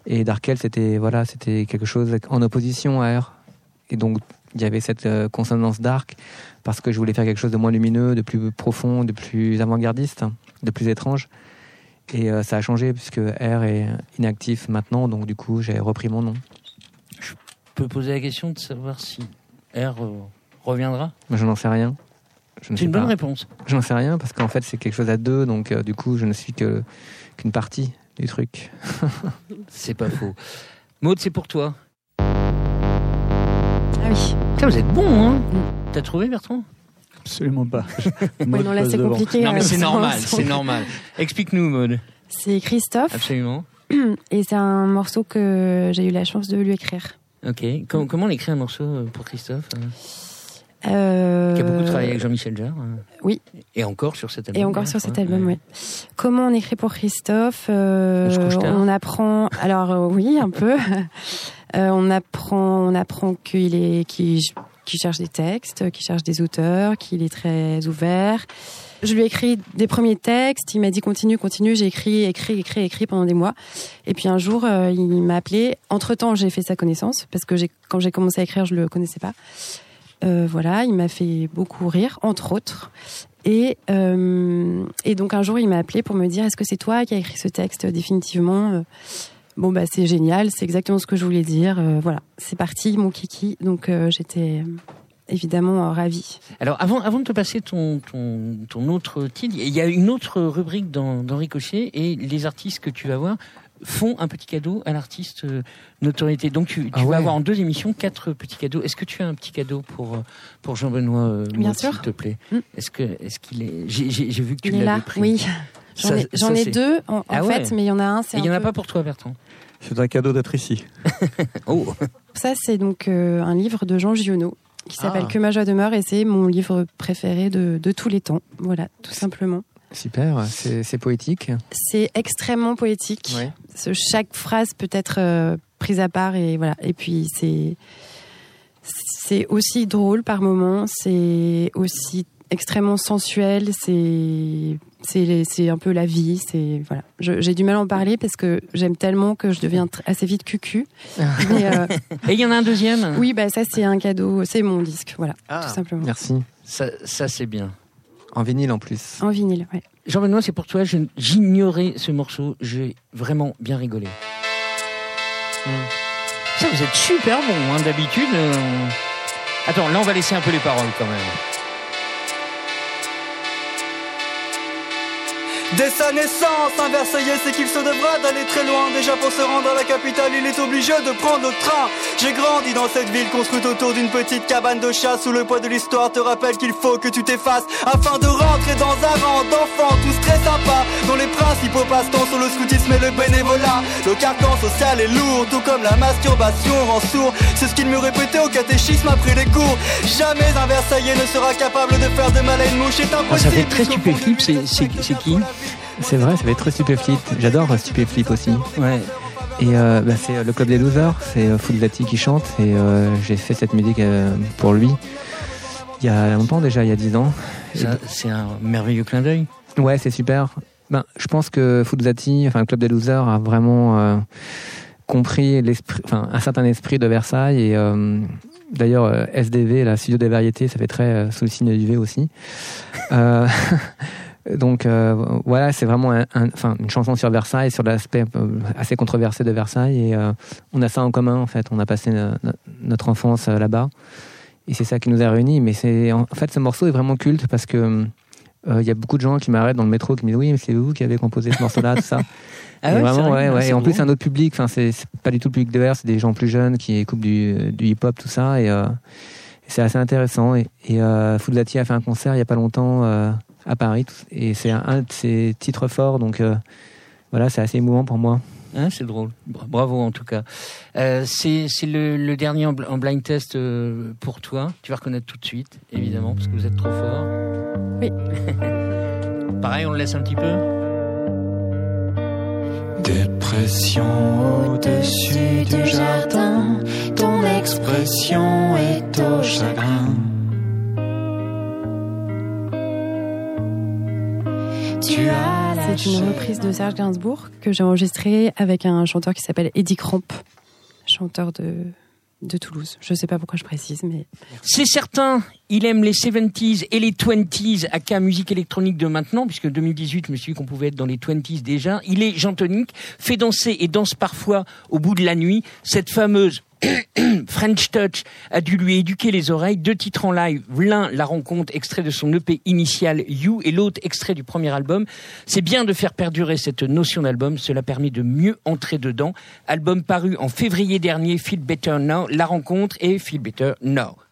Et Darkel, c'était voilà, c'était quelque chose en opposition à R. Et donc il y avait cette euh, consonance dark parce que je voulais faire quelque chose de moins lumineux, de plus profond, de plus avant-gardiste, de plus étrange. Et euh, ça a changé puisque R est inactif maintenant, donc du coup j'ai repris mon nom. Je peux poser la question de savoir si R euh, reviendra? Mais je n'en sais rien. Je ne C'est sais une bonne pas. réponse. Je n'en sais rien parce qu'en fait c'est quelque chose à deux, donc euh, du coup je ne suis que qu'une partie du truc. <laughs> C'est pas faux. Maud, c'est pour toi. Ah oui. Putain, vous êtes bon, hein? T'as trouvé, Bertrand? Absolument pas. <laughs> Non, là, c'est compliqué. Non, mais euh, <laughs> c'est normal, c'est normal. Explique-nous, Maud. C'est Christophe, Absolument. <clears throat> et c'est un morceau que j'ai eu la chance de lui écrire. Ok. Com- comment on écrit un morceau euh, pour Christophe euh, Euh, Qui a beaucoup travaillé avec Jean-Michel Jarre euh, oui. Et encore sur cet album. Et encore ouais, sur cet album, Ouais. oui. Comment on écrit pour Christophe euh, On se couche tard On apprend. Alors euh, oui, un peu. <laughs> Euh, on apprend, on apprend qu'il est, qu'il qu'il cherche des textes, qu'il cherche des auteurs, qu'il est très ouvert. je lui ai écrit des premiers textes. Il m'a dit continue, continue. J'ai écrit, écrit, écrit, écrit pendant des mois. Et puis un jour, euh, il m'a appelé. Entre temps, j'ai fait sa connaissance parce que quand j'ai commencé à écrire, je le connaissais pas. Euh, voilà, il m'a fait beaucoup rire, entre autres. Et, euh, et donc un jour, il m'a appelé pour me dire est-ce que c'est toi qui as écrit ce texte définitivement? Bon bah c'est génial, c'est exactement ce que je voulais dire. Euh, voilà, c'est parti, mon kiki. Donc euh, j'étais euh, évidemment euh, ravie. Alors, avant, avant de te passer ton, ton, ton autre titre, il y a une autre rubrique dans, dans Ricochet et les artistes que tu vas voir font un petit cadeau à l'artiste notoriété. Donc, tu, tu Ah vas avoir en deux émissions quatre petits cadeaux. Est-ce que tu as un petit cadeau pour, pour Jean-Benoît euh, Bien Maud, sûr. s'il te plaît? Mm. Est-ce que est-ce qu'il est J'ai vu que tu Il est l'avais là, pris. oui. J'en ai, deux en, en Ah ouais. fait, mais il y en a un. Il n'y en a peu- pas pour toi, Bertrand C'est un cadeau d'être ici. <laughs> Oh Ça, c'est donc euh, un livre de Jean Giono qui s'appelle Ah. Que ma joie demeure et c'est mon livre préféré de, de tous les temps. Voilà, tout simplement. Super, c'est c'est poétique. C'est extrêmement poétique. Ouais. Ce- Chaque phrase peut être euh, prise à part et voilà. Et puis c'est c'est aussi drôle par moments. C'est aussi extrêmement sensuel. C'est c'est c'est un peu la vie. C'est voilà. J'ai du mal à en parler parce que j'aime tellement que je deviens assez vite cucu. <laughs> Mais, euh, Et il y en a un deuxième? oui, bah ça c'est un cadeau. C'est mon disque. Voilà, Ah. tout simplement. Merci. Ça, ça c'est bien. En vinyle en plus. En vinyle. Ouais. Jean-Benoît, c'est pour toi. J'ignorais ce morceau. J'ai vraiment bien rigolé. Hmm. Ça, vous êtes super bon, hein, d'habitude. euh, Attends, là, on va laisser un peu les paroles quand même. Dès sa naissance, un Versaillais sait qu'il se devra d'aller très loin. Déjà pour se rendre à la capitale, il est obligé de prendre le train. J'ai grandi dans cette ville construite autour d'une petite cabane de chasse où le poids de l'histoire te rappelle qu'il faut que tu t'effaces afin de rentrer dans un rang d'enfants tous très sympas dont les principaux passe-temps sont le scoutisme et le bénévolat. Le carcan social est lourd, tout comme la masturbation rend sourd. C'est ce qu'il me répétait au catéchisme après les cours. Jamais un Versaillais ne sera capable de faire de mal à une mouche. C'est impossible. Ah, ça fait très stupéflip, c'est- c'est- c'est qui? C'est vrai, ça fait très stupéflip. J'adore euh, stupéflip aussi. Ouais. Et euh, bah, c'est euh, le club des losers, c'est Foudlati qui chante et euh, j'ai fait cette musique euh, pour lui il y a longtemps déjà, il y a 10 ans. C'est un merveilleux clin d'œil. Ouais, c'est super. Ben, je pense que Foudlati, enfin le club des losers, a vraiment compris l'esprit, enfin un certain esprit de Versailles et d'ailleurs SDV, la studio des variétés, ça fait très sous le signe du V aussi. <laughs> Donc euh, voilà, c'est vraiment un- un- enfin une chanson sur Versailles, sur l'aspect euh, assez controversé de Versailles et euh, on a ça en commun en fait. On a passé no- no- notre enfance euh, là-bas et c'est ça qui nous a réunis. Mais c'est en fait ce morceau est vraiment culte parce que il y a beaucoup de gens qui m'arrêtent dans le métro qui me disent oui mais c'est vous qui avez composé ce morceau-là tout ça. <laughs> Ah ouais, vraiment ouais ouais. c'est Et en plus c'est un autre public. Enfin c'est pas du tout le public de verre, c'est des gens plus jeunes qui écoutent du, du hip-hop tout ça et c'est assez intéressant. Et, et Foudlati a fait un concert il y a pas longtemps à Paris et c'est un, un de ses titres forts donc euh, voilà c'est assez émouvant pour moi. Hein, c'est drôle. Bra- Bravo en tout cas. Euh, c'est c'est le, le dernier en, bl- en blind test euh, pour toi. Tu vas reconnaître tout de suite, évidemment, parce que vous êtes trop fort. Oui. <laughs> Pareil, on le laisse un petit peu. Dépression au-dessus du jardin, ton expression est au chagrin. Tu as la C'est une reprise de Serge Gainsbourg que j'ai enregistrée avec un chanteur qui s'appelle Eddie Cramp, chanteur de, de Toulouse. Je sais pas pourquoi je précise, mais C'est certain, il aime les 70s et les 20s à cas musique électronique de maintenant, puisque 2018, je me suis dit qu'on pouvait être dans les 20s déjà. Il est gentonique, fait danser et danse parfois au bout de la nuit. Cette fameuse <coughs> French Touch a dû lui éduquer les oreilles. Deux titres en live, l'un la rencontre, extrait de son EP initial You, et l'autre extrait du premier album. C'est bien de faire perdurer cette notion d'album, cela permet de mieux entrer dedans. Album paru en février dernier, Feel Better Now, la rencontre et Feel Better Now.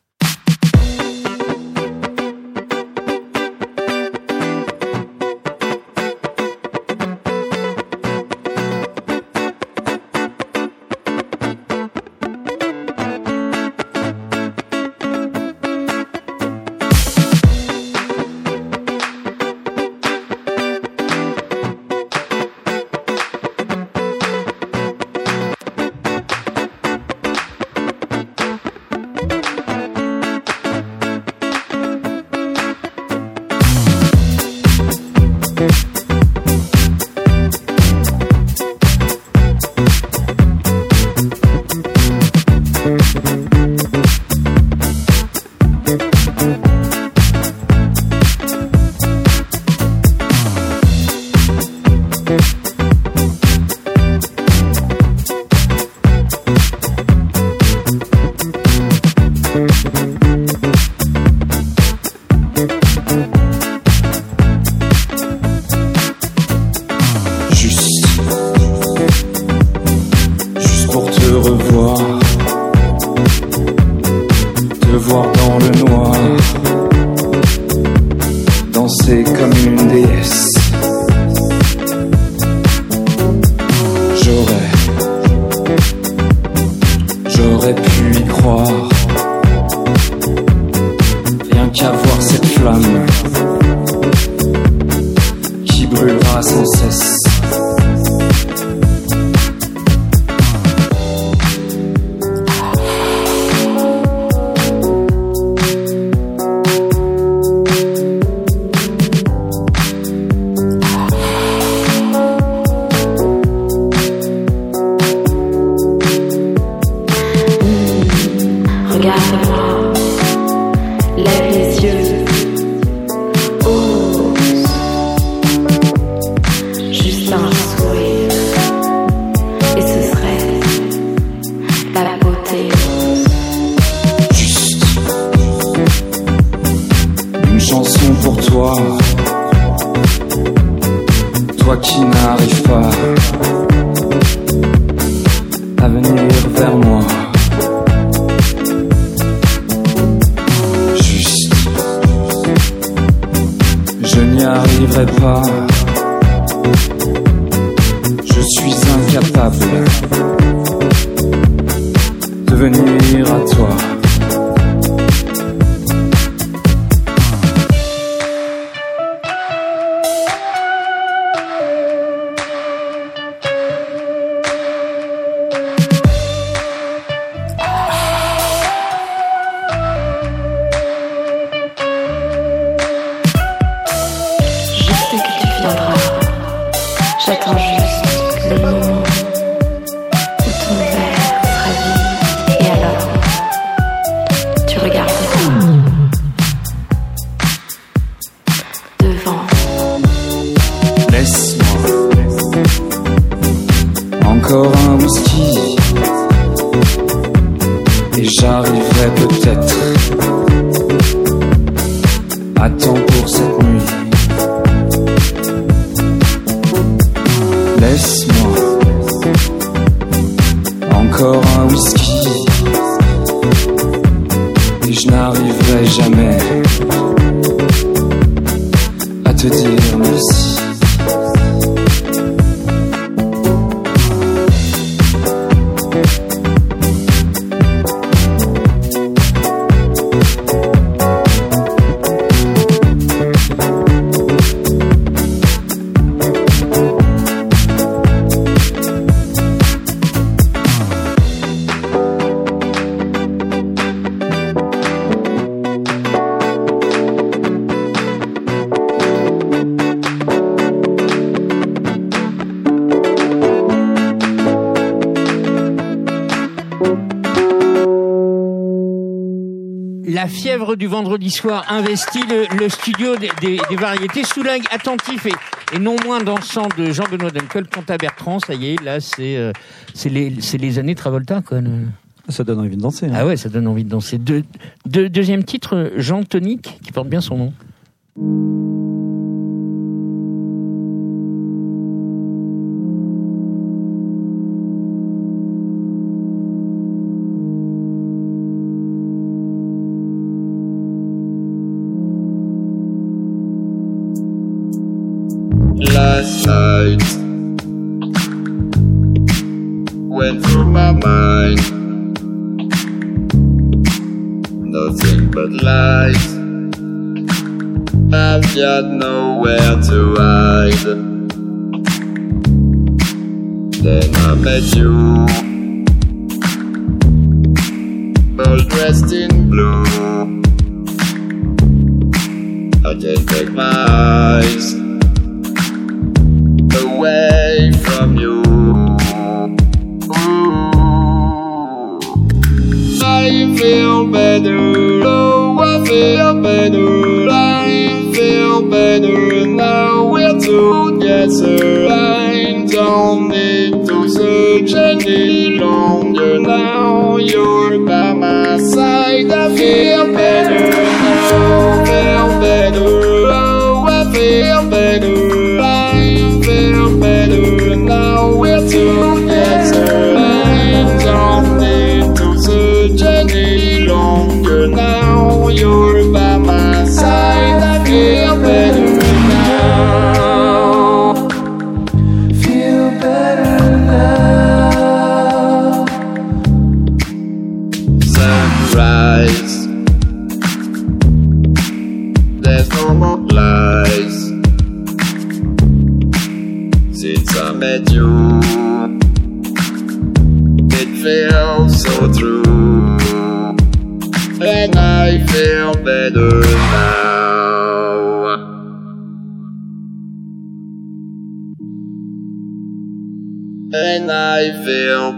Du vendredi soir investit le, le studio des, des- des variétés sous l'œil attentif et, et non moins dansant de Jean-Benoît Dunkel, Ponta Bertrand. Ça y est, là, c'est euh, c'est les, c'est les années Travolta, quoi. le- Ça donne envie de danser. hein. Ah ouais, ça donne envie de danser. Deux- deuxième titre, Jean Tonique, qui porte bien son nom. Dressed in blue. I can't take my eyes away from you. I feel better, oh, I feel better, I feel better now we're together. I don't need to search any longer now. You're my side. I feel better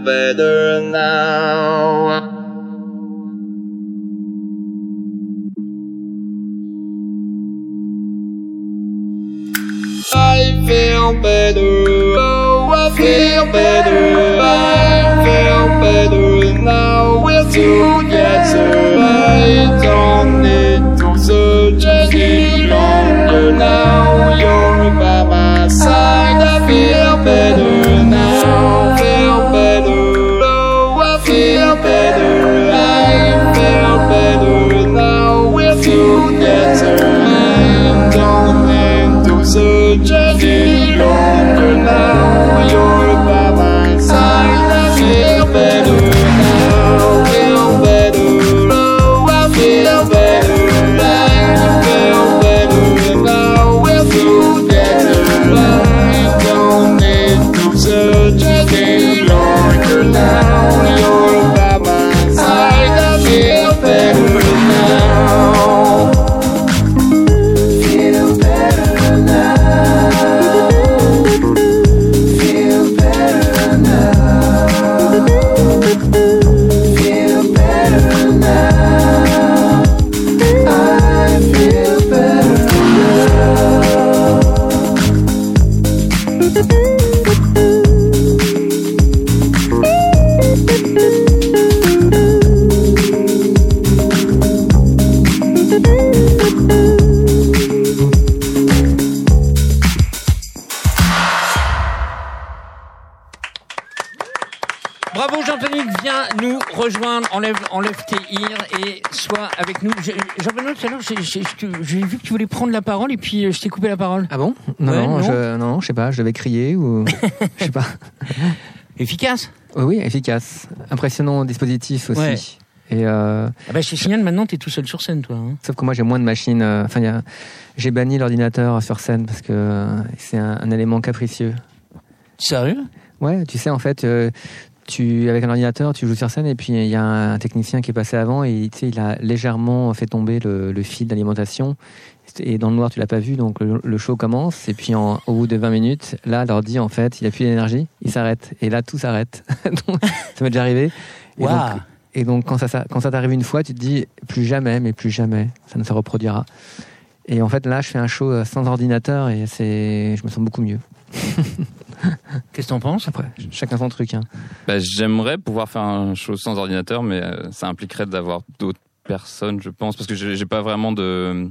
better now. J'ai- vu que tu voulais prendre la parole et puis euh, je t'ai coupé la parole. Ah bon? Non, Ouais, non, non. je, non, je sais pas, je devais crier ou. je sais pas. <laughs> Efficace? Oui, oui, efficace. Impressionnant dispositif aussi. Ouais. Et euh, ah bah, Je te signale maintenant, t'es tout seul sur scène, toi. hein. sauf que moi j'ai moins de machines. euh, Enfin, a- j'ai banni l'ordinateur sur scène parce que euh, c'est un, un élément capricieux. Sérieux? Ouais, tu sais, en fait, euh, tu, avec un ordinateur, tu joues sur scène et puis il y a un technicien qui est passé avant et tu sais, il a légèrement fait tomber le, le fil d'alimentation. Et dans le noir, tu l'as pas vu, donc le, le show commence. Et puis en- au bout de 20 minutes, là, l'ordi, en fait, il a plus d'énergie, il s'arrête. Et là, tout s'arrête. <laughs> ça m'est déjà arrivé. Et donc, et donc, quand ça, ça- quand ça t'arrive une fois, tu te dis plus jamais, mais plus jamais, ça ne se reproduira. Et en fait, là, je fais un show euh, sans ordinateur et c'est, je me sens beaucoup mieux. <laughs> <laughs> Qu'est-ce que t'en penses Après, chacun son truc. Hein. Bah, J'aimerais pouvoir faire un show sans ordinateur, mais euh, ça impliquerait d'avoir d'autres personnes, je pense, parce que j'ai pas vraiment de,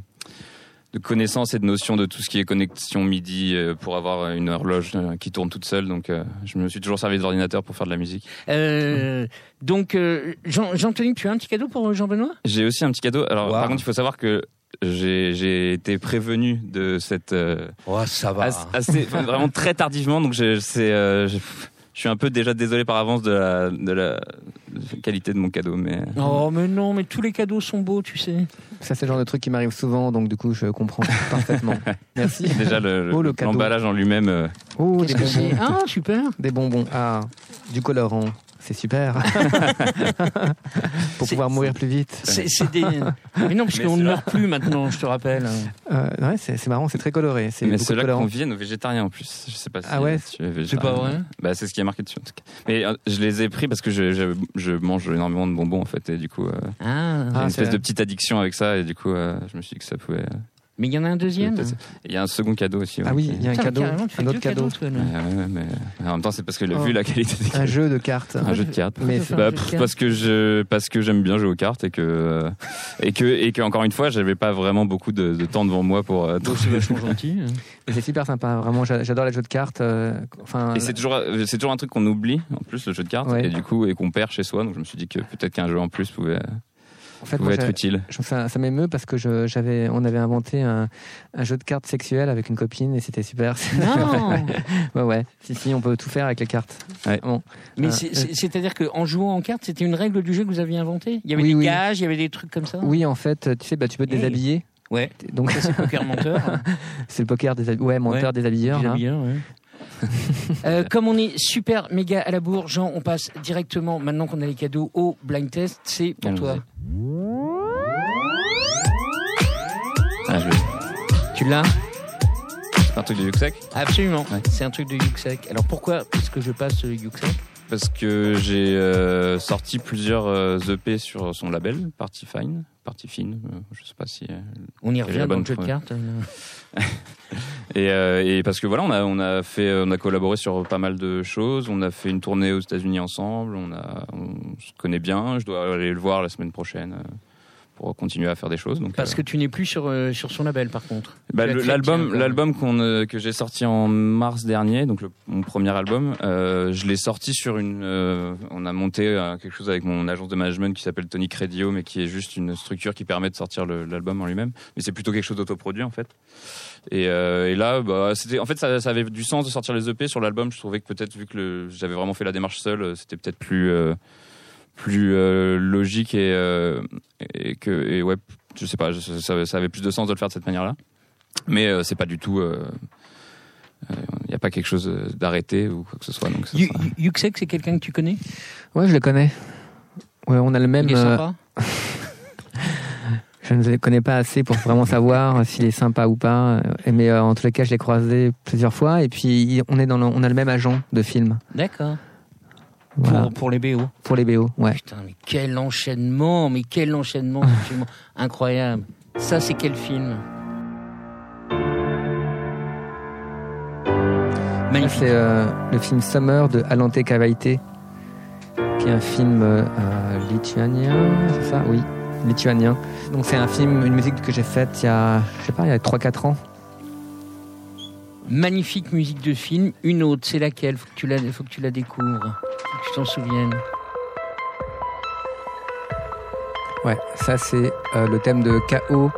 de connaissances et de notions de tout ce qui est connexion MIDI euh, pour avoir une horloge euh, qui tourne toute seule. Donc, euh, je me suis toujours servi de l'ordinateur pour faire de la musique. Euh, donc, euh, Jean- Jean-Denis, tu as un petit cadeau pour Jean-Benoît? J'ai aussi un petit cadeau. Alors, Wow. par contre, il faut savoir que j'ai été prévenu de cette euh, Oh, ça assez, enfin, vraiment très tardivement, donc je, euh, je, je suis un peu déjà désolé par avance de la, de la qualité de mon cadeau, mais Oh, mais non, mais tous les cadeaux sont beaux, tu sais. Ça, c'est le genre de truc qui m'arrive souvent, donc du coup, je comprends parfaitement. <laughs> Merci. déjà le, Oh, le le- cadeau. l'emballage en lui-même. euh, Oh, des bonbons. Ah, super. Des bonbons. Ah, du colorant. C'est super. <laughs> Pour C'est- pouvoir mourir plus vite. C'est c'est des. <laughs> Mais non, parce qu'on ne c'est meurt plus maintenant, je te rappelle. Euh, ouais, c'est c'est marrant, c'est très coloré. C'est mais colorant. conviennent aux végétariens en plus. Je sais pas si Ah ouais tu es végétarien. pas vrai Bah, c'est ce qui est marqué dessus en tout cas. Mais euh, je les ai pris parce que je, je, je mange énormément de bonbons en fait, et du coup, euh, Ah, j'ai Ah, une c'est- espèce de petite addiction avec ça, et du coup, euh, je me suis dit que ça pouvait. Mais il y en a un deuxième. Il y a un second cadeau aussi. ouais. Ah oui, il y a un Putain, cadeau, un autre cadeau. cadeaux, ouais, mais en même temps, c'est parce que Oh. vu la qualité des Un cartes. jeu de cartes. Un jeu de cartes. Mais Pourquoi c'est- Bah, faire un jeu de pff, cartes parce que je parce que j'aime bien jouer aux cartes et que et que et que encore une fois j'avais pas vraiment beaucoup de, de temps devant moi pour euh, c'est vachement <laughs> gentil. hein. c'est super sympa. Vraiment, j'a- j'adore les jeux de cartes. euh, Enfin, et c'est toujours c'est toujours un truc qu'on oublie en plus le jeu de cartes Ouais. et du coup et qu'on perd chez soi donc je me suis dit que peut-être qu'un jeu en plus pouvait en fait, pouvait moi, être utile je- ça, ça m'émeut parce que je- j'avais, on avait inventé un, un jeu de cartes sexuel avec une copine et c'était super. <laughs> Non ouais, ouais. Si, si, on peut tout faire avec les cartes. Ouais. Bon. Mais Euh, c'est- c'est- c'est-à-dire qu'en jouant en cartes, c'était une règle du jeu que vous aviez inventée? Il y avait Oui, des oui. gages, il y avait des trucs comme ça? Oui, en fait, tu sais, bah, tu peux te Hey. déshabiller. Ouais. Donc, c'est poker <laughs> menteur. hein. c'est le poker des ouais, menteur Ouais. bien, ouais. Euh, comme on est super méga à la bourre, Jean, on passe directement, maintenant qu'on a les cadeaux, au blind test. C'est pour toi. Ah, je Tu l'as c'est un truc de Yuxek Absolument. Ouais. C'est un truc de Yuxek. Alors pourquoi est-ce que je passe le Yuxek parce que j'ai euh, sorti plusieurs euh, EP sur son label Party Fine Party Fine euh, je sais pas si euh, On y revient dans le jeu de cartes. <laughs> Et, euh, et parce que voilà, on a on a fait, on a collaboré sur pas mal de choses. On a fait une tournée aux États-Unis ensemble. On a, on se connaît bien. Je dois aller le voir la semaine prochaine pour continuer à faire des choses. Donc, Parce euh, que tu n'es plus sur, euh, sur son label, par contre. bah, l'album, l'album qu'on euh, que j'ai sorti en mars dernier, donc le- mon premier album, euh, je l'ai sorti sur une. euh, on a monté quelque chose avec mon agence de management qui s'appelle Tony Credio, mais qui est juste une structure qui permet de sortir l'album en lui-même. Mais c'est plutôt quelque chose d'autoproduit en fait. Et, euh, et là, bah, c'était, en fait, ça, ça avait du sens de sortir les EP sur l'album. Je trouvais que peut-être, vu que j'avais vraiment fait la démarche seul, euh, c'était peut-être plus, euh, plus euh, logique et, euh, et que, et ouais, je sais pas, je- ça, ça avait plus de sens de le faire de cette manière-là. Mais euh, c'est pas du tout. Il n'y a pas quelque chose d'arrêté ou quoi que ce soit. Donc ça sera- Yu- Yuxek, c'est quelqu'un que tu connais? Ouais, je le connais. Ouais, on a le même. Il est sympa <laughs> Je ne le connais pas assez pour vraiment savoir <laughs> s'il est sympa ou pas. Mais euh, en tous les cas, je l'ai croisé plusieurs fois. Et puis, on, est dans le- on a le même agent de film. D'accord. Voilà. Pour, pour les BO. Pour les BO, ouais. Putain, mais quel enchaînement, mais quel enchaînement, absolument incroyable. Ça, c'est quel film? Magnifique. C'est euh, le film Summer de Alante Cavaité, qui est un film euh, euh, lituanien, c'est ça? Oui, lituanien. Donc c'est un film, une musique que j'ai faite il y a, je sais pas, il y a 3-4 ans. Magnifique musique de film. Une autre, c'est laquelle? Faut que tu la, faut que tu la découvres. Que tu t'en souviennes. Ouais, ça c'est euh, le thème de K.O.,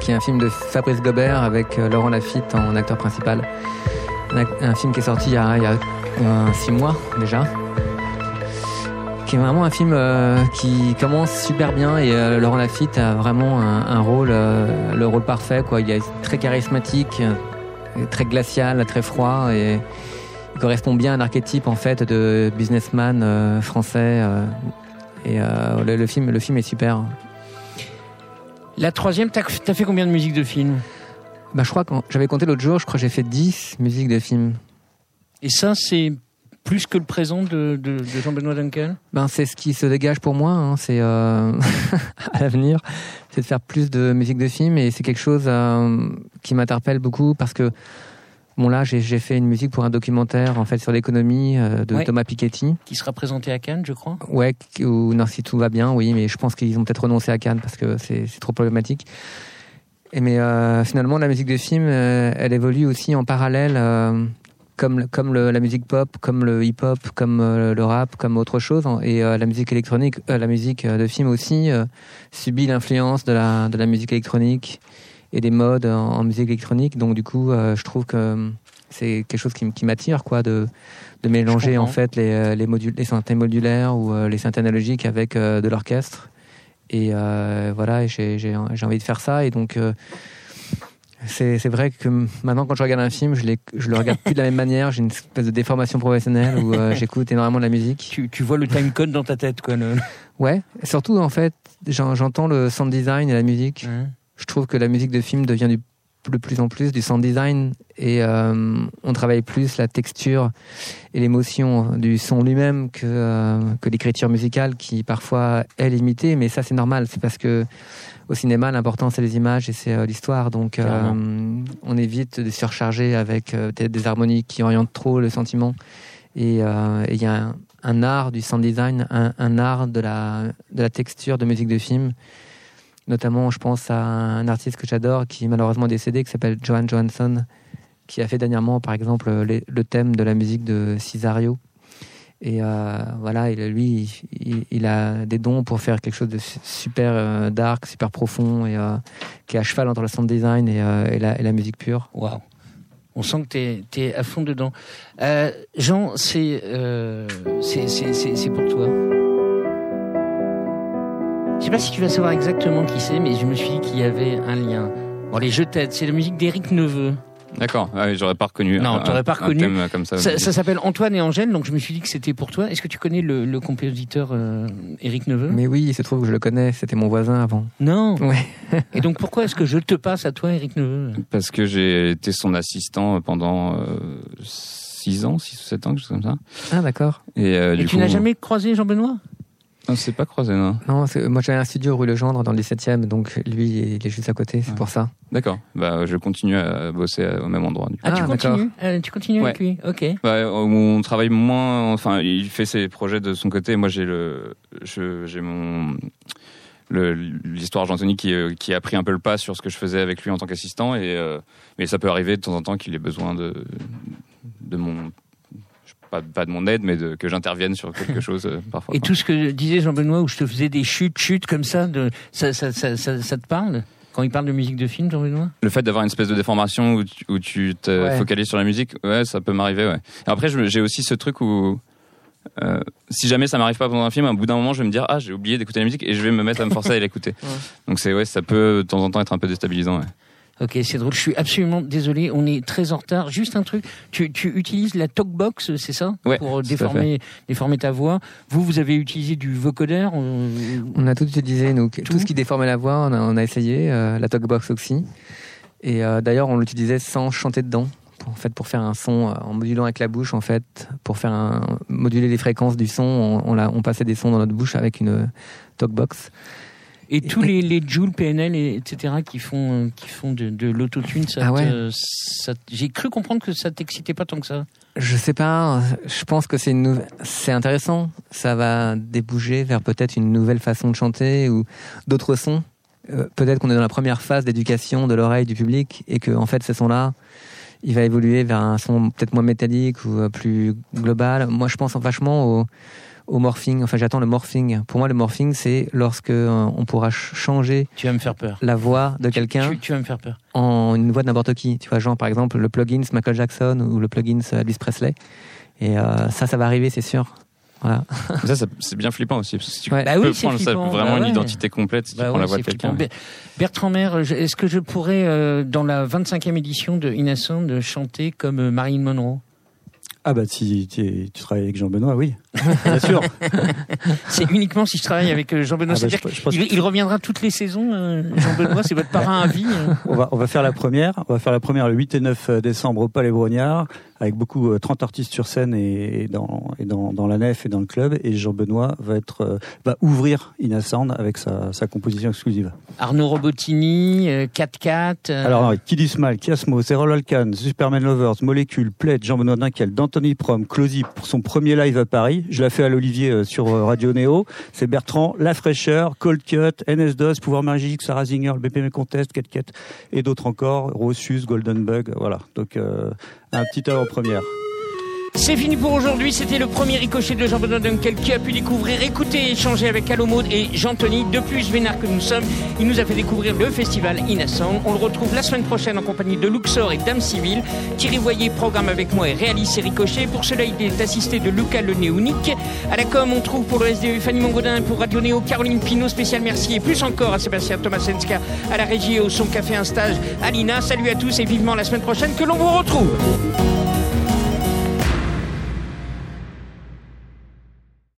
qui est un film de Fabrice Gobert avec euh, Laurent Lafitte en acteur principal. Un, film qui est sorti il y a, il a 6 mois déjà. Qui est vraiment un film euh, qui commence super bien et euh, Laurent Lafitte a vraiment un, rôle, euh, le rôle parfait. Il est très charismatique, euh, très glacial, très froid et correspond bien à un archétype en fait de businessman euh, français. euh, et euh, le, le film, le film est super. La troisième, t'as as fait combien de musique de film Bah, je crois que j'avais compté l'autre jour, je crois que j'ai fait 10 musiques de films. Et ça, c'est plus que le présent de, de, de Jean-Benoît Duncan Ben, c'est ce qui se dégage pour moi, hein, c'est euh, <laughs> à l'avenir, c'est de faire plus de musique de film et c'est quelque chose euh, qui m'interpelle beaucoup parce que bon là j'ai fait une musique pour un documentaire en fait sur l'économie euh, de Ouais. Thomas Piketty. qui sera présenté à Cannes, je crois. Ouais, ou non, si tout va bien, oui, mais je pense qu'ils ont peut-être renoncé à Cannes parce que c'est trop problématique. Et mais euh, finalement, la musique de film, euh, elle évolue aussi en parallèle, comme comme le- la musique pop, comme le hip-hop, comme le rap, comme autre chose. Et la musique électronique, la musique de film aussi subit l'influence de la de la musique électronique et des modes en, en musique électronique. Donc du coup, euh, je trouve que euh, c'est quelque chose qui, m'attire, quoi, de de mélanger en fait les euh, les modules, les synthés modulaires ou les synthés analogiques avec de l'orchestre. Et voilà, j'ai envie de faire ça. Et donc c'est vrai que maintenant quand je regarde un film, je, je le regarde plus de la même manière. J'ai une espèce de déformation professionnelle où euh, <laughs> j'écoute énormément de la musique. Tu, tu vois le timecode dans ta tête, quoi. le- Ouais, surtout en fait, j'en- j'entends le sound design et la musique. Je trouve que la musique de film devient du de plus en plus du sound design et euh, on travaille plus la texture et l'émotion du son lui-même que, euh, que l'écriture musicale qui parfois est limitée, mais ça c'est normal, c'est parce que au cinéma l'important c'est les images et c'est euh, l'histoire, donc on évite de surcharger avec peut-être des harmonies qui orientent trop le sentiment. Et et il y a un, un art du sound design, un, un art de la, de la texture de musique de film. Notamment, je pense à un artiste que j'adore qui est malheureusement décédé, qui s'appelle Johan Johansson, qui a fait dernièrement, par exemple, le thème de la musique de Cesario. Et euh, voilà, il, lui, il, a des dons pour faire quelque chose de su- super euh, dark, super profond, et euh, qui est à cheval entre le sound design et, la, musique pure. Waouh. On sent que tu es, à fond dedans. Jean, c'est- c'est pour toi. Je sais pas si tu vas savoir exactement qui c'est, mais je me suis dit qu'il y avait un lien. Bon, les Je t'aide, c'est la musique d'Éric Neveu. D'accord. Ah oui, j'aurais pas reconnu. Non, un- t'aurais pas un reconnu. thème comme ça. Ça, ça s'appelle Antoine et Angèle, donc je me suis dit que c'était pour toi. Est-ce que tu connais le, le compositeur euh, Éric Neveu? Mais oui, il se trouve que je le connais, c'était mon voisin avant. Non. Ouais. <laughs> Et donc pourquoi est-ce que je te passe à toi, Éric Neveu? Parce que j'ai été son assistant pendant 6 ans, 6 ou 7 ans, quelque chose comme ça. Ah, d'accord. Et, euh, Et du tu coup, n'as jamais croisé Jean-Benoît? On s'est pas croisé, non? Non, moi j'avais un studio rue Legendre dans le 17e, donc lui il est juste à côté, c'est Ouais. pour ça. D'accord. Bah, je continue à bosser au même endroit. Du coup. Ah, tu Ah, continues? Euh, Tu continues avec lui? Ok. Bah, on travaille moins. Enfin, il fait ses projets de son côté. Moi, j'ai le, je- j'ai mon le- l'histoire Jean-Anthony qui, euh, qui a pris un peu le pas sur ce que je faisais avec lui en tant qu'assistant. Et euh, mais ça peut arriver de temps en temps qu'il ait besoin de de mon pas, pas de mon aide, mais de, que j'intervienne sur quelque chose euh, parfois. Et quoi. tout ce que disait Jean-Benoît, où je te faisais des chutes, chutes comme ça, de, ça, ça, ça, te parle Quand il parle de musique de film, Jean-Benoît? Le fait d'avoir une espèce de déformation où tu, où tu te Ouais. focalises sur la musique, ouais, ça peut m'arriver, ouais. Après, j'ai aussi ce truc où, euh, si jamais ça m'arrive pas pendant un film, à bout d'un moment, je vais me dire, ah, j'ai oublié d'écouter la musique et je vais me mettre à me forcer à <laughs> l'écouter. Ouais. Donc c'est, ouais, ça peut de temps en temps être un peu déstabilisant, ouais. Ok, c'est drôle. Je suis absolument désolé. On est très en retard. Juste un truc. Tu, tu utilises la talkbox, c'est ça Ouais, Pour à déformer, déformer ta voix. Vous, vous avez utilisé du vocodeur euh, On a tout utilisé, nous. Tout, ce qui déformait la voix, on a, on a essayé, euh, la talkbox aussi. Et euh, d'ailleurs, on l'utilisait sans chanter dedans. Pour, en fait, pour faire un son, euh, en modulant avec la bouche, en fait, pour faire un, moduler les fréquences du son, on, on, on passait des sons dans notre bouche avec une euh, talkbox. Et tous les, les Joule, PNL, et- etc., qui font, euh, qui font de, de l'autotune, ça, Ah ouais. te- ça- j'ai cru comprendre que ça t'excitait pas tant que ça. Je sais pas, je pense que c'est c'est intéressant. Ça va déboucher vers peut-être une nouvelle façon de chanter ou d'autres sons. Euh, peut-être qu'on est dans la première phase d'éducation de l'oreille du public et que en fait ce son-là, il va évoluer vers un son peut-être moins métallique ou euh, plus global. Moi, je pense vachement au, au morphing. Enfin, j'attends le morphing. Pour moi, le morphing, c'est lorsque euh, on pourra ch- changer Tu vas me faire peur. la voix de quelqu'un Tu, tu vas me faire peur. en une voix de n'importe qui. Tu vois, genre par exemple le plugin Michael Jackson ou le plugin Elvis Presley. Et euh, ça, ça va arriver, c'est sûr. Voilà. <laughs> Ça, ça- c'est bien flippant aussi, parce que si tu Ouais. Bah peux oui, prendre ça, vraiment Bah une identité complète si tu Bah prends ouais, la voix de quelqu'un. Bertrand Maire, est-ce que je pourrais, euh, dans la 25e édition de Innocent, de chanter comme Marilyn Monroe? Ah bah si tu, tu travailles avec Jean-Benoît, oui, bien sûr. <laughs> C'est uniquement si je travaille avec euh, Jean-Benoît. Ah bah, je- je que- il, reviendra toutes les saisons, euh, Jean-Benoît, c'est votre parrain à vie. euh. On va, on va faire la première. On va faire la première le 8 et 9 décembre au Palais Brognard, avec beaucoup euh, 30 artistes sur scène et, et dans et dans, dans la nef et dans le club. Et Jean-Benoît va être va ouvrir Inasound avec sa, sa composition exclusive. Arnaud Robotini, euh, 4-4. euh, Alors avec Kid Ismail, Kiasmo, Alkan, Superman Lovers, Molécule, Pledge, Jean-Benoît Dinkel, d'Anthony Prom, Closy pour son premier live à Paris. Je l'ai fait à l'Olivier euh, sur euh, Radio Néo. C'est Bertrand, La Fraîcheur, Cold Cut, NS-DOS, Pouvoir Magique, Sarah Zinger, BPM Contest, Cat et d'autres encore, Rossus, Golden Bug, voilà. Donc euh, un petit avant-première. C'est fini pour aujourd'hui. C'était le premier ricochet de Jean-Benoît Dunkel qui a pu découvrir, écouter et échanger avec Alomode et Jean-Tony. De plus vénard que nous sommes, il nous a fait découvrir le festival Innocent. On le retrouve la semaine prochaine en compagnie de Luxor et Dame Civile. Thierry Voyer programme avec moi et réalise ses ricochets. Pour cela, il est assisté de Lucas Le Néonique. À la com, on trouve pour le SDE Fanny Mongodin, pour Radio Néo Caroline Pinault, spécial merci et plus encore à Sébastien Tomasenska, à la régie et au son café un stage. Alina, salut à tous et vivement la semaine prochaine que l'on vous retrouve.